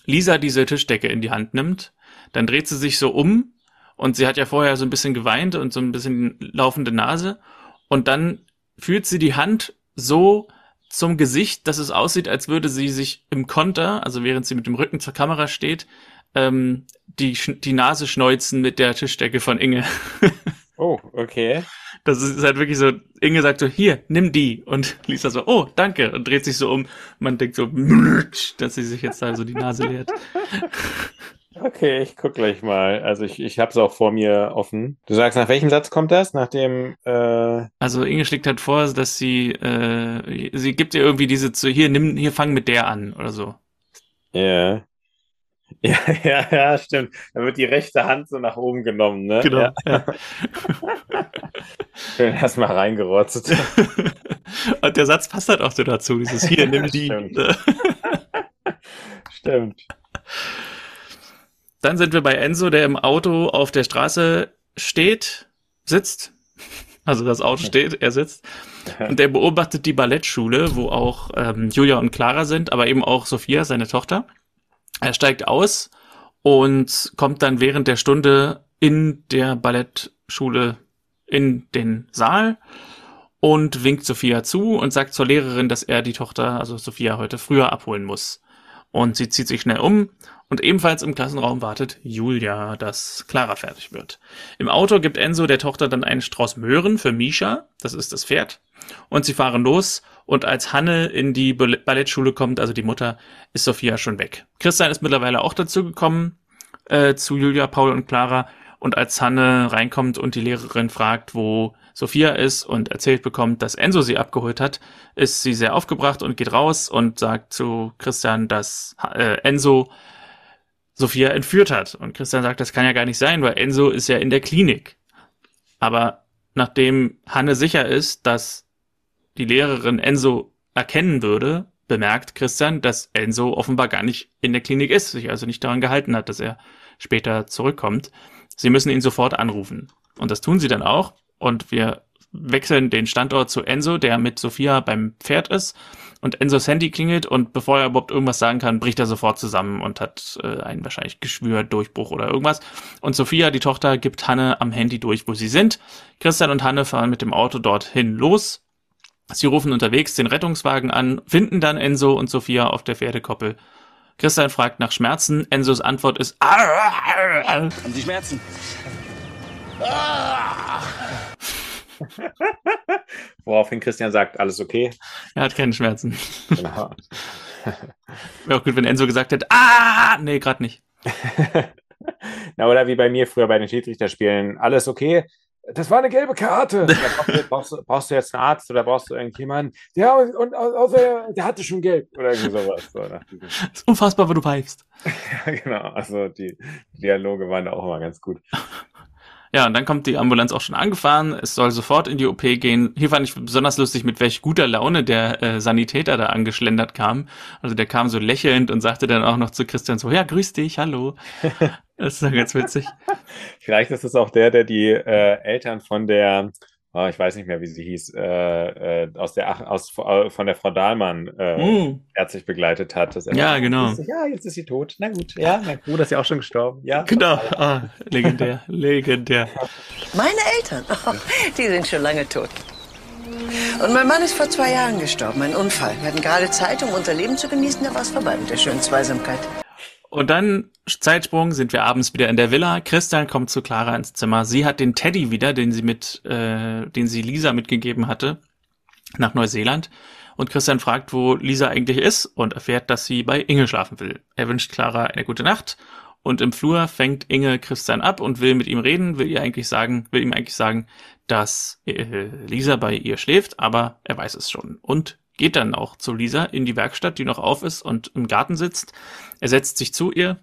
Lisa diese Tischdecke in die Hand nimmt, dann dreht sie sich so um und sie hat ja vorher so ein bisschen geweint und so ein bisschen laufende Nase und dann führt sie die Hand so zum Gesicht, dass es aussieht, als würde sie sich im Konter, also während sie mit dem Rücken zur Kamera steht, ähm, die, die Nase schneuzen mit der Tischdecke von Inge. oh, okay. Das ist halt wirklich so, Inge sagt so, hier, nimm die. Und Lisa so, oh, danke. Und dreht sich so um. Man denkt so, dass sie sich jetzt da so die Nase leert. Okay, ich guck gleich mal. Also ich, ich habe es auch vor mir offen. Du sagst, nach welchem Satz kommt das? Nach dem. Äh... Also Inge schlägt halt vor, dass sie, äh, sie gibt ihr irgendwie diese zu, hier, nimm, hier fang mit der an oder so. Ja. Yeah. Ja, ja, ja, stimmt. Dann wird die rechte Hand so nach oben genommen, ne? Genau. Ja. ja. Schön erstmal reingerotzt. Und der Satz passt halt auch so dazu, dieses hier, nimm die. Stimmt. stimmt. Dann sind wir bei Enzo, der im Auto auf der Straße steht, sitzt. Also das Auto steht, er sitzt. Und der beobachtet die Ballettschule, wo auch ähm, Julia und Clara sind, aber eben auch Sophia, seine Tochter. Er steigt aus und kommt dann während der Stunde in der Ballettschule in den Saal und winkt Sophia zu und sagt zur Lehrerin, dass er die Tochter, also Sophia, heute früher abholen muss. Und sie zieht sich schnell um und ebenfalls im Klassenraum wartet Julia, dass Clara fertig wird. Im Auto gibt Enzo der Tochter dann einen Strauß Möhren für Misha, das ist das Pferd, und sie fahren los und als Hanne in die Ballettschule kommt, also die Mutter, ist Sophia schon weg. Christian ist mittlerweile auch dazu gekommen, äh, zu Julia, Paul und Clara. Und als Hanne reinkommt und die Lehrerin fragt, wo Sophia ist und erzählt bekommt, dass Enzo sie abgeholt hat, ist sie sehr aufgebracht und geht raus und sagt zu Christian, dass äh, Enzo Sophia entführt hat. Und Christian sagt, das kann ja gar nicht sein, weil Enzo ist ja in der Klinik. Aber nachdem Hanne sicher ist, dass die Lehrerin Enzo erkennen würde, bemerkt Christian, dass Enzo offenbar gar nicht in der Klinik ist, sich also nicht daran gehalten hat, dass er später zurückkommt. Sie müssen ihn sofort anrufen. Und das tun sie dann auch. Und wir wechseln den Standort zu Enzo, der mit Sophia beim Pferd ist. Und Enzos Handy klingelt und bevor er überhaupt irgendwas sagen kann, bricht er sofort zusammen und hat äh, einen wahrscheinlich Geschwür, Durchbruch oder irgendwas. Und Sophia, die Tochter, gibt Hanne am Handy durch, wo sie sind. Christian und Hanne fahren mit dem Auto dorthin los Sie rufen unterwegs den Rettungswagen an, finden dann Enzo und Sophia auf der Pferdekoppel. Christian fragt nach Schmerzen. Enzos Antwort ist Haben Sie Schmerzen? Woraufhin Christian sagt, alles okay. Er hat keine Schmerzen. Genau. Wäre auch gut, wenn Enzo gesagt hätte, ah, nee, gerade nicht. Na, oder wie bei mir früher bei den Schiedsrichterspielen, alles okay, das war eine gelbe Karte. brauchst, du, brauchst, du, jetzt einen Arzt oder brauchst du irgendjemanden? Ja, und außer der hatte schon gelb oder irgendwie sowas. So, das ist unfassbar, wenn du pfeifst. ja, genau. Also die Dialoge waren da auch immer ganz gut. Ja, und dann kommt die Ambulanz auch schon angefahren. Es soll sofort in die OP gehen. Hier fand ich besonders lustig, mit welch guter Laune der äh, Sanitäter da angeschlendert kam. Also der kam so lächelnd und sagte dann auch noch zu Christian so, ja, grüß dich, hallo. Das ist dann ganz witzig. Vielleicht ist es auch der, der die äh, Eltern von der oh, ich weiß nicht mehr, wie sie hieß, äh, äh, aus der aus, äh, von der Frau Dahlmann äh, mm. herzlich begleitet hat. ja, genau. ja, jetzt ist sie tot. Na gut, ja, na gut, ist ja auch schon gestorben. Ja. Genau, ah, legendär, legendär. Meine Eltern, oh, die sind schon lange tot. Und mein Mann ist vor zwei Jahren gestorben, ein Unfall. Wir hatten gerade Zeit, um unser Leben zu genießen, da war es vorbei mit der schönen Zweisamkeit. Und dann, Zeitsprung, sind wir abends wieder in der Villa. Christian kommt zu Clara ins Zimmer. Sie hat den Teddy wieder, den sie mit, äh, den sie Lisa mitgegeben hatte, nach Neuseeland. Und Christian fragt, wo Lisa eigentlich ist und erfährt, dass sie bei Inge schlafen will. Er wünscht Clara eine gute Nacht. Und im Flur fängt Inge Christian ab und will mit ihm reden, will ihr eigentlich sagen, will ihm eigentlich sagen, dass äh, Lisa bei ihr schläft, aber er weiß es schon und geht dann auch zu Lisa in die Werkstatt, die noch auf ist und im Garten sitzt. Er setzt sich zu ihr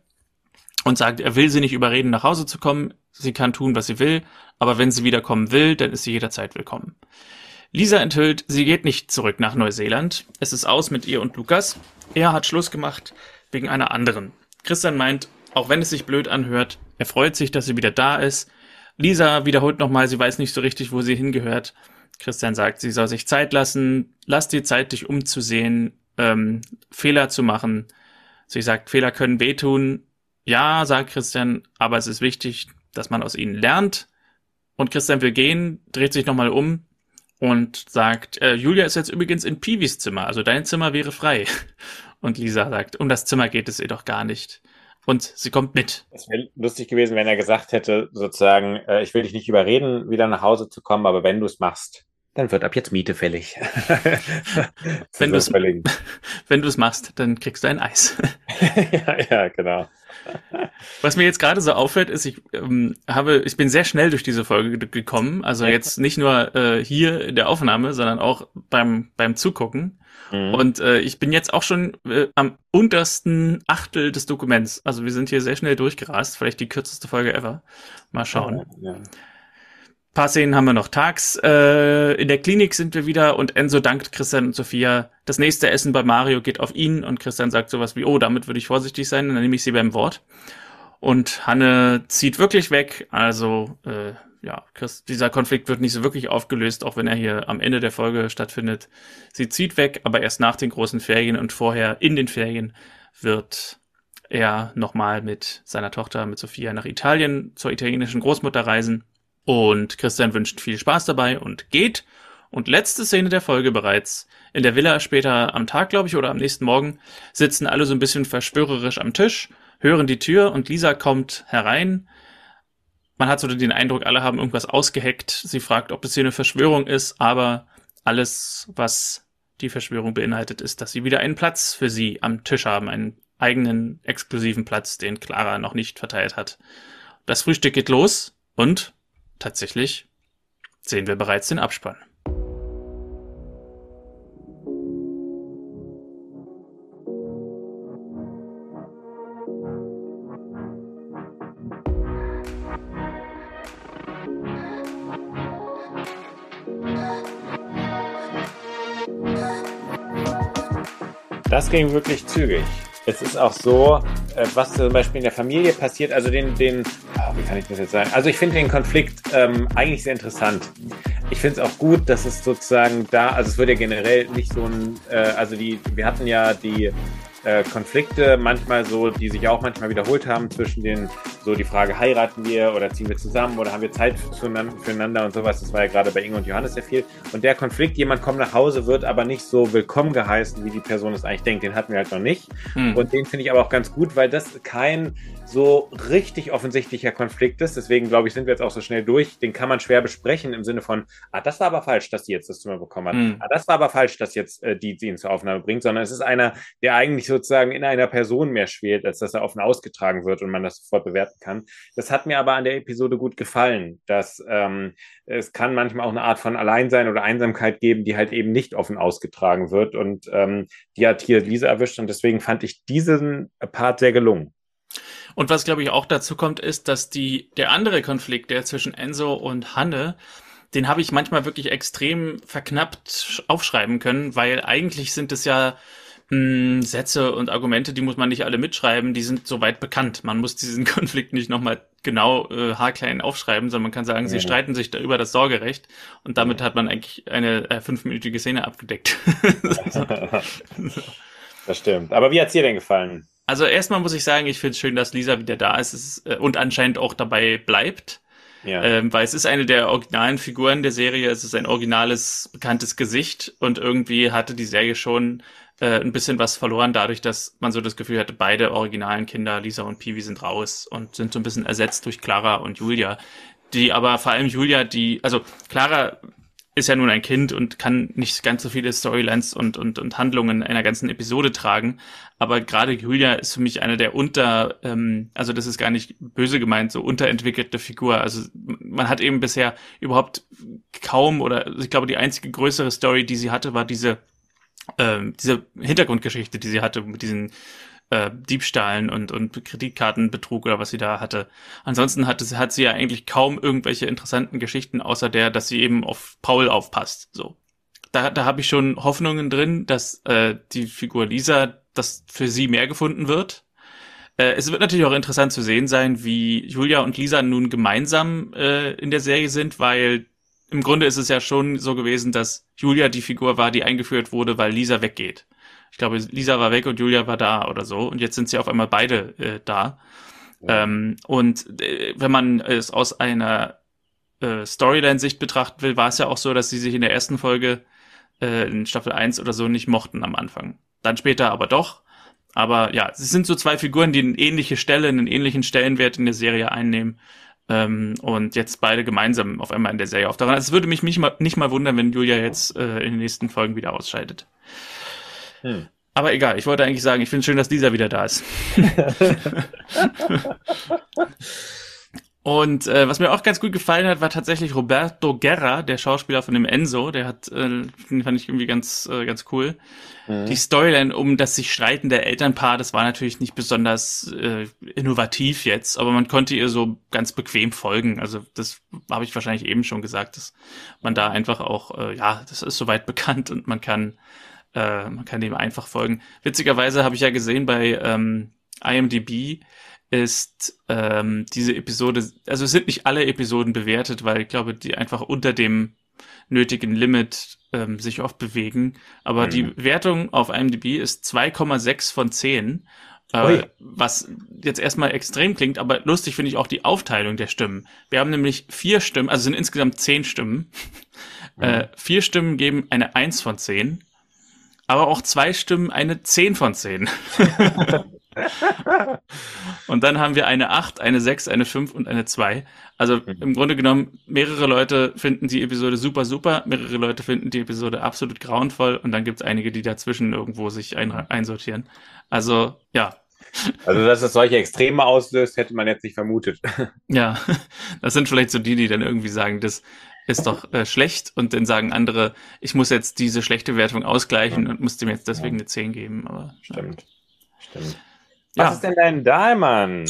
und sagt, er will sie nicht überreden, nach Hause zu kommen. Sie kann tun, was sie will, aber wenn sie wiederkommen will, dann ist sie jederzeit willkommen. Lisa enthüllt, sie geht nicht zurück nach Neuseeland. Es ist aus mit ihr und Lukas. Er hat Schluss gemacht wegen einer anderen. Christian meint, auch wenn es sich blöd anhört, er freut sich, dass sie wieder da ist. Lisa wiederholt nochmal, sie weiß nicht so richtig, wo sie hingehört. Christian sagt, sie soll sich Zeit lassen, lass dir Zeit, dich umzusehen, ähm, Fehler zu machen. Sie sagt, Fehler können wehtun. Ja, sagt Christian, aber es ist wichtig, dass man aus ihnen lernt. Und Christian will gehen, dreht sich nochmal um und sagt, äh, Julia ist jetzt übrigens in Piwis Zimmer, also dein Zimmer wäre frei. Und Lisa sagt, um das Zimmer geht es ihr doch gar nicht. Und sie kommt mit. Es wäre lustig gewesen, wenn er gesagt hätte, sozusagen, äh, ich will dich nicht überreden, wieder nach Hause zu kommen, aber wenn du es machst, dann wird ab jetzt Miete fällig. wenn du es wenn du es machst, dann kriegst du ein Eis. ja, ja, genau. Was mir jetzt gerade so auffällt, ist, ich ähm, habe, ich bin sehr schnell durch diese Folge gekommen. Also jetzt nicht nur äh, hier in der Aufnahme, sondern auch beim beim Zugucken. Mhm. Und äh, ich bin jetzt auch schon äh, am untersten Achtel des Dokuments. Also wir sind hier sehr schnell durchgerast. Vielleicht die kürzeste Folge ever. Mal schauen. Ja, ja paar Szenen haben wir noch tags. Äh, in der Klinik sind wir wieder und Enzo dankt Christian und Sophia. Das nächste Essen bei Mario geht auf ihn und Christian sagt sowas wie, oh, damit würde ich vorsichtig sein, dann nehme ich sie beim Wort. Und Hanne zieht wirklich weg. Also, äh, ja, Chris, dieser Konflikt wird nicht so wirklich aufgelöst, auch wenn er hier am Ende der Folge stattfindet. Sie zieht weg, aber erst nach den großen Ferien und vorher in den Ferien wird er nochmal mit seiner Tochter, mit Sophia nach Italien zur italienischen Großmutter reisen. Und Christian wünscht viel Spaß dabei und geht. Und letzte Szene der Folge bereits. In der Villa später am Tag, glaube ich, oder am nächsten Morgen, sitzen alle so ein bisschen verschwörerisch am Tisch, hören die Tür und Lisa kommt herein. Man hat so den Eindruck, alle haben irgendwas ausgeheckt. Sie fragt, ob das hier eine Verschwörung ist, aber alles, was die Verschwörung beinhaltet, ist, dass sie wieder einen Platz für sie am Tisch haben, einen eigenen exklusiven Platz, den Clara noch nicht verteilt hat. Das Frühstück geht los und Tatsächlich sehen wir bereits den Abspann. Das ging wirklich zügig. Es ist auch so, äh, was zum Beispiel in der Familie passiert, also den, den, oh, wie kann ich das jetzt sagen? Also ich finde den Konflikt ähm, eigentlich sehr interessant. Ich finde es auch gut, dass es sozusagen da, also es wird ja generell nicht so ein, äh, also die, wir hatten ja die äh, Konflikte manchmal so, die sich auch manchmal wiederholt haben zwischen den, so die Frage, heiraten wir oder ziehen wir zusammen oder haben wir Zeit füreinander und sowas. Das war ja gerade bei Inge und Johannes sehr viel. Und der Konflikt, jemand kommt nach Hause, wird aber nicht so willkommen geheißen, wie die Person es eigentlich denkt. Den hatten wir halt noch nicht. Hm. Und den finde ich aber auch ganz gut, weil das kein so richtig offensichtlicher Konflikt ist. Deswegen glaube ich, sind wir jetzt auch so schnell durch. Den kann man schwer besprechen im Sinne von, ah, das war aber falsch, dass die jetzt das Zimmer bekommen hat. Mhm. Ah, das war aber falsch, dass jetzt äh, die, die ihn zur Aufnahme bringt, sondern es ist einer, der eigentlich sozusagen in einer Person mehr schwelt, als dass er offen ausgetragen wird und man das sofort bewerten kann. Das hat mir aber an der Episode gut gefallen, dass ähm, es kann manchmal auch eine Art von Alleinsein oder Einsamkeit geben, die halt eben nicht offen ausgetragen wird und ähm, die hat hier Lisa erwischt und deswegen fand ich diesen Part sehr gelungen. Und was, glaube ich, auch dazu kommt, ist, dass die, der andere Konflikt, der zwischen Enzo und Hanne, den habe ich manchmal wirklich extrem verknappt aufschreiben können, weil eigentlich sind es ja mh, hm, Sätze und Argumente, die muss man nicht alle mitschreiben, die sind soweit bekannt. Man muss diesen Konflikt nicht nochmal genau äh, haarklein aufschreiben, sondern man kann sagen, ja. sie streiten sich da über das Sorgerecht und damit ja. hat man eigentlich eine äh, fünfminütige Szene abgedeckt. das stimmt. Aber wie hat's dir denn gefallen? Also erstmal muss ich sagen, ich finde es schön, dass Lisa wieder da ist, ist äh, und anscheinend auch dabei bleibt. Ja. Ähm, weil es ist eine der originalen Figuren der Serie, es ist ein originales, bekanntes Gesicht und irgendwie hatte die Serie schon äh, ein bisschen was verloren, dadurch, dass man so das Gefühl hatte, beide originalen Kinder, Lisa und Peewee, sind raus und sind so ein bisschen ersetzt durch Clara und Julia. Die aber vor allem Julia, die, also Clara ist ja nun ein Kind und kann nicht ganz so viele Storylines und, und, und Handlungen einer ganzen Episode tragen. Aber gerade Julia ist für mich eine der unter, ähm, also das ist gar nicht böse gemeint, so unterentwickelte Figur. Also man hat eben bisher überhaupt kaum oder ich glaube die einzige größere Story, die sie hatte, war diese ähm, diese Hintergrundgeschichte, die sie hatte mit diesen äh, Diebstahlen und, und Kreditkartenbetrug oder was sie da hatte. Ansonsten hat, hat sie ja eigentlich kaum irgendwelche interessanten Geschichten, außer der, dass sie eben auf Paul aufpasst. So. Da, da habe ich schon Hoffnungen drin, dass äh, die Figur Lisa, dass für sie mehr gefunden wird. Äh, es wird natürlich auch interessant zu sehen sein, wie Julia und Lisa nun gemeinsam äh, in der Serie sind, weil im Grunde ist es ja schon so gewesen, dass Julia die Figur war, die eingeführt wurde, weil Lisa weggeht. Ich glaube, Lisa war weg und Julia war da oder so. Und jetzt sind sie auf einmal beide äh, da. Ja. Ähm, und äh, wenn man es aus einer äh, Storyline-Sicht betrachten will, war es ja auch so, dass sie sich in der ersten Folge äh, in Staffel 1 oder so nicht mochten am Anfang. Dann später aber doch. Aber ja, es sind so zwei Figuren, die eine ähnliche Stelle, einen ähnlichen Stellenwert in der Serie einnehmen. Ähm, und jetzt beide gemeinsam auf einmal in der Serie auftauchen. Also es würde mich nicht mal, nicht mal wundern, wenn Julia jetzt äh, in den nächsten Folgen wieder ausscheidet. Hm. Aber egal, ich wollte eigentlich sagen, ich finde es schön, dass dieser wieder da ist. Und äh, was mir auch ganz gut gefallen hat, war tatsächlich Roberto Guerra, der Schauspieler von dem Enzo. Der hat, äh, fand ich irgendwie ganz, äh, ganz cool. Mhm. Die Storyline um das sich streitende Elternpaar, das war natürlich nicht besonders äh, innovativ jetzt, aber man konnte ihr so ganz bequem folgen. Also das habe ich wahrscheinlich eben schon gesagt, dass man da einfach auch, äh, ja, das ist soweit bekannt und man kann, äh, man kann dem einfach folgen. Witzigerweise habe ich ja gesehen bei ähm, IMDb, ist ähm, diese Episode, also es sind nicht alle Episoden bewertet, weil ich glaube, die einfach unter dem nötigen Limit ähm, sich oft bewegen. Aber mhm. die Wertung auf IMDb ist 2,6 von 10. Äh, was jetzt erstmal extrem klingt, aber lustig finde ich auch die Aufteilung der Stimmen. Wir haben nämlich vier Stimmen, also sind insgesamt zehn Stimmen. Mhm. Äh, vier Stimmen geben eine 1 von 10, aber auch zwei Stimmen eine 10 von 10. und dann haben wir eine 8, eine 6, eine 5 und eine 2. Also mhm. im Grunde genommen, mehrere Leute finden die Episode super, super, mehrere Leute finden die Episode absolut grauenvoll und dann gibt es einige, die dazwischen irgendwo sich ein, einsortieren. Also ja. Also, dass es solche Extreme auslöst, hätte man jetzt nicht vermutet. Ja, das sind vielleicht so die, die dann irgendwie sagen, das ist doch äh, schlecht und dann sagen andere, ich muss jetzt diese schlechte Wertung ausgleichen und muss dem jetzt deswegen eine 10 geben. Aber, Stimmt. Ja. Stimmt. Was ja. ist denn dein Dahlmann?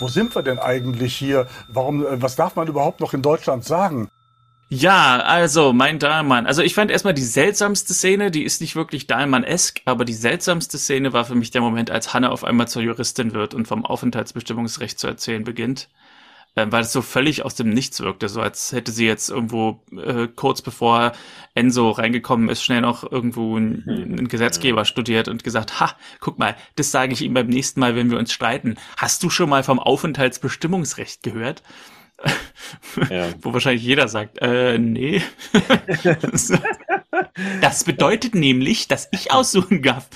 Wo sind wir denn eigentlich hier? Warum, äh, was darf man überhaupt noch in Deutschland sagen? Ja, also mein Dahlmann. Also ich fand erstmal die seltsamste Szene, die ist nicht wirklich Dahlmann-esk, aber die seltsamste Szene war für mich der Moment, als Hanna auf einmal zur Juristin wird und vom Aufenthaltsbestimmungsrecht zu erzählen beginnt äh, weil es so völlig aus dem Nichts wirkte, so als hätte sie jetzt irgendwo äh, kurz bevor Enzo reingekommen ist, schnell noch irgendwo einen, hm. einen Gesetzgeber studiert und gesagt, ha, guck mal, das sage ich ihm beim nächsten Mal, wenn wir uns streiten. Hast du schon mal vom Aufenthaltsbestimmungsrecht gehört? Ja. Wo wahrscheinlich jeder sagt, äh, nee. das bedeutet nämlich, dass ich aussuchen darf,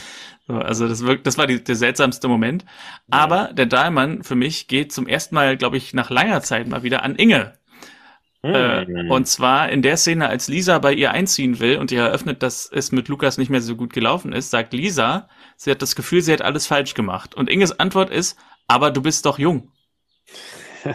so, also das, wirkt, das war die, der seltsamste Moment. Aber der Dahlmann für mich geht zum ersten Mal, glaube ich, nach langer Zeit mal wieder an Inge. Mhm. Äh, und zwar in der Szene, als Lisa bei ihr einziehen will und ihr eröffnet, dass es mit Lukas nicht mehr so gut gelaufen ist, sagt Lisa, sie hat das Gefühl, sie hat alles falsch gemacht. Und Inges Antwort ist, aber du bist doch jung.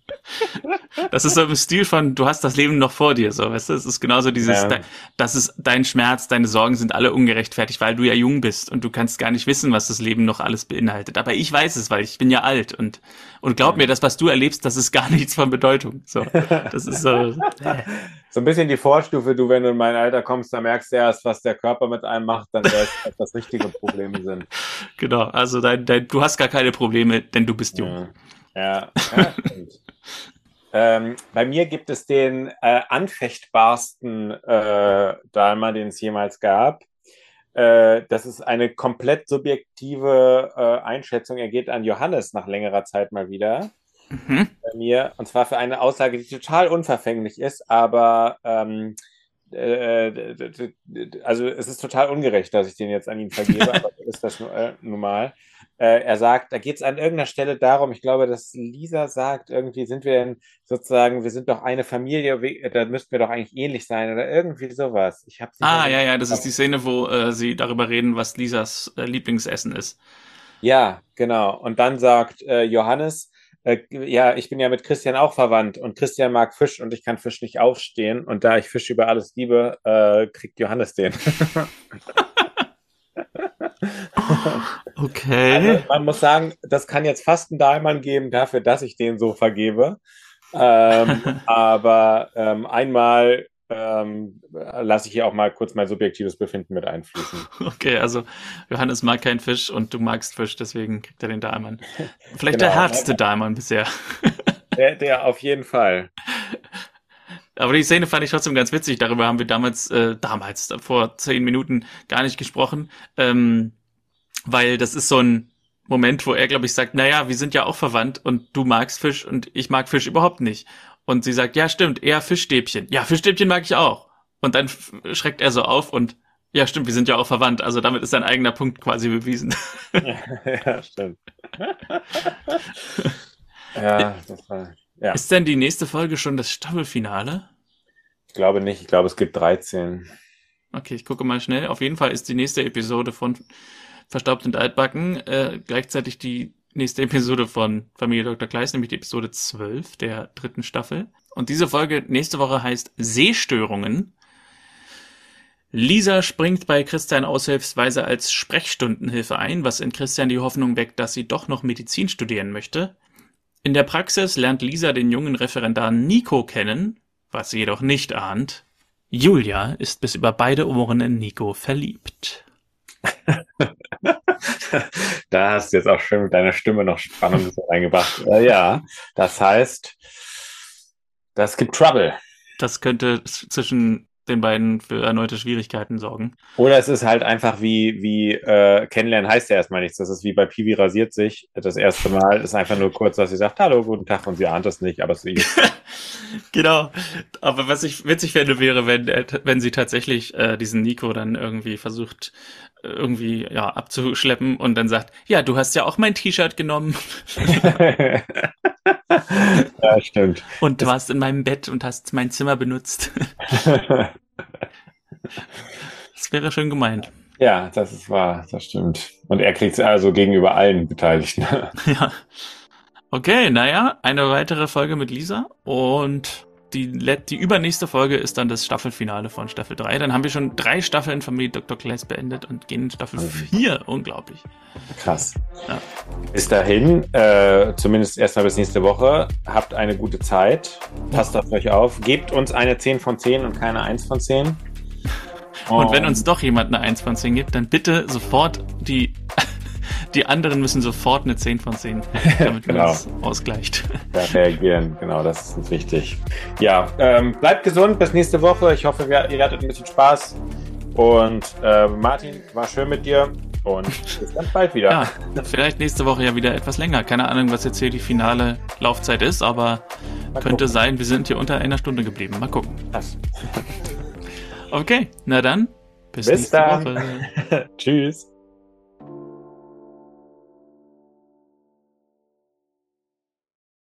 das ist so im Stil von, du hast das Leben noch vor dir, so, weißt du? Es ist genauso dieses, ja. das ist dein Schmerz, deine Sorgen sind alle ungerechtfertigt, weil du ja jung bist und du kannst gar nicht wissen, was das Leben noch alles beinhaltet. Aber ich weiß es, weil ich bin ja alt und, und glaub mir, das, was du erlebst, das ist gar nichts von Bedeutung. So, das ist so. so ein bisschen die Vorstufe, du, wenn du in mein Alter kommst, dann merkst du erst, was der Körper mit einem macht, dann weißt du, was richtige Probleme sind. Genau, also dein, dein, du hast gar keine Probleme, denn du bist jung. Ja, ja, ja ähm, bei mir gibt es den äh, anfechtbarsten äh, Dalma, den es jemals gab. Äh, das ist eine komplett subjektive äh, Einschätzung. Er geht an Johannes nach längerer Zeit mal wieder. Mhm. Bei mir. Und zwar für eine Aussage, die total unverfänglich ist, aber ähm, äh, also es ist total ungerecht, dass ich den jetzt an ihn vergebe, aber ist das äh, nun mal. Äh, er sagt, da geht es an irgendeiner Stelle darum, ich glaube, dass Lisa sagt, irgendwie sind wir denn sozusagen, wir sind doch eine Familie, da müssten wir doch eigentlich ähnlich sein oder irgendwie sowas. Ich habe Ah, ja, ja, das ist die Szene, wo äh, sie darüber reden, was Lisas äh, Lieblingsessen ist. Ja, genau. Und dann sagt äh, Johannes, äh, ja, ich bin ja mit Christian auch verwandt und Christian mag Fisch und ich kann Fisch nicht aufstehen. Und da ich Fisch über alles liebe, äh, kriegt Johannes den. Okay. Also, man muss sagen, das kann jetzt fast einen Dahlmann geben dafür, dass ich den so vergebe. Ähm, aber ähm, einmal ähm, lasse ich hier auch mal kurz mein subjektives Befinden mit einfließen. Okay, also Johannes mag keinen Fisch und du magst Fisch, deswegen kriegt er den Dahlmann. Vielleicht Genau. der härteste Dahlmann bisher. Der, der auf jeden Fall. Aber die Szene fand ich trotzdem ganz witzig. Darüber haben wir damals, äh, damals, vor zehn Minuten gar nicht gesprochen. Ähm, weil das ist so ein Moment, wo er, glaube ich, sagt, naja, wir sind ja auch verwandt und du magst Fisch und ich mag Fisch überhaupt nicht. Und sie sagt, ja, stimmt, eher Fischstäbchen. Ja, Fischstäbchen mag ich auch. Und dann schreckt er so auf und ja, stimmt, wir sind ja auch verwandt. Also damit ist sein eigener Punkt quasi bewiesen. ja, stimmt. ja, das war, ja, Ist denn die nächste Folge schon das Staffelfinale? ich glaube nicht. Ich glaube, es gibt 13. Okay, ich gucke mal schnell. Auf jeden Fall ist die nächste Episode von Verstaubt und Altbacken äh, gleichzeitig die nächste Episode von Familie Dr. Kleist, nämlich die Episode 12 der dritten Staffel. Und diese Folge nächste Woche heißt Sehstörungen. Lisa springt bei Christian aushilfsweise als Sprechstundenhilfe ein, was in Christian die Hoffnung weckt, dass sie doch noch Medizin studieren möchte. In der Praxis lernt Lisa den jungen Referendar Nico kennen, was sie jedoch nicht ahnt. Julia ist bis über beide Ohren in Nico verliebt. da hast du jetzt auch schön mit deiner Stimme noch Spannung reingebracht. Äh, ja, das heißt, das gibt Trouble. Das könnte zwischen den beiden für erneute Schwierigkeiten sorgen. Oder es ist halt einfach wie, wie äh, kennenlernen heißt ja erstmal nichts. Das ist wie bei Piwi rasiert sich. Das erste Mal ist einfach nur kurz, dass sie sagt, hallo, guten Tag und sie ahnt es nicht, aber sie Genau. Aber was ich witzig fände, wäre, wenn, t- wenn sie tatsächlich äh, diesen Nico dann irgendwie versucht, äh, irgendwie ja abzuschleppen und dann sagt, ja, du hast ja auch mein T-Shirt genommen ja, stimmt. und du warst in meinem Bett und hast mein Zimmer benutzt. Das wäre schön gemeint. ja, das ist wahr, das stimmt. Und er kriegt es also gegenüber allen Beteiligten. Ja. Okay, naja, eine weitere Folge mit Lisa und die, die übernächste Folge ist dann das Staffelfinale von Staffel 3. Dann haben wir schon drei Staffeln Familie Dr. Clays beendet und gehen in Staffel 4. Unglaublich. Krass. Ja. Bis dahin, äh, zumindest erstmal bis nächste Woche, habt eine gute Zeit. Passt auf euch auf. Gebt uns eine 10 von 10 und keine 1 von 10. Und wenn uns doch jemand eine 1 von 10 gibt, dann bitte sofort die, die anderen müssen sofort eine 10 von 10, damit man Genau. das ausgleicht. da reagieren, genau, das ist uns wichtig. Ja, ähm, bleibt gesund, bis nächste Woche. Ich hoffe, wir, ihr hattet ein bisschen Spaß. Und äh, Martin, war schön mit dir und bis ganz bald wieder. Ja, vielleicht nächste Woche ja wieder etwas länger. Keine Ahnung, was jetzt hier die finale Laufzeit ist, aber Mal könnte gucken. sein, wir sind hier unter einer Stunde geblieben. Mal gucken. Krass. Okay, na dann, bis, Bis nächste dann. Woche. Tschüss.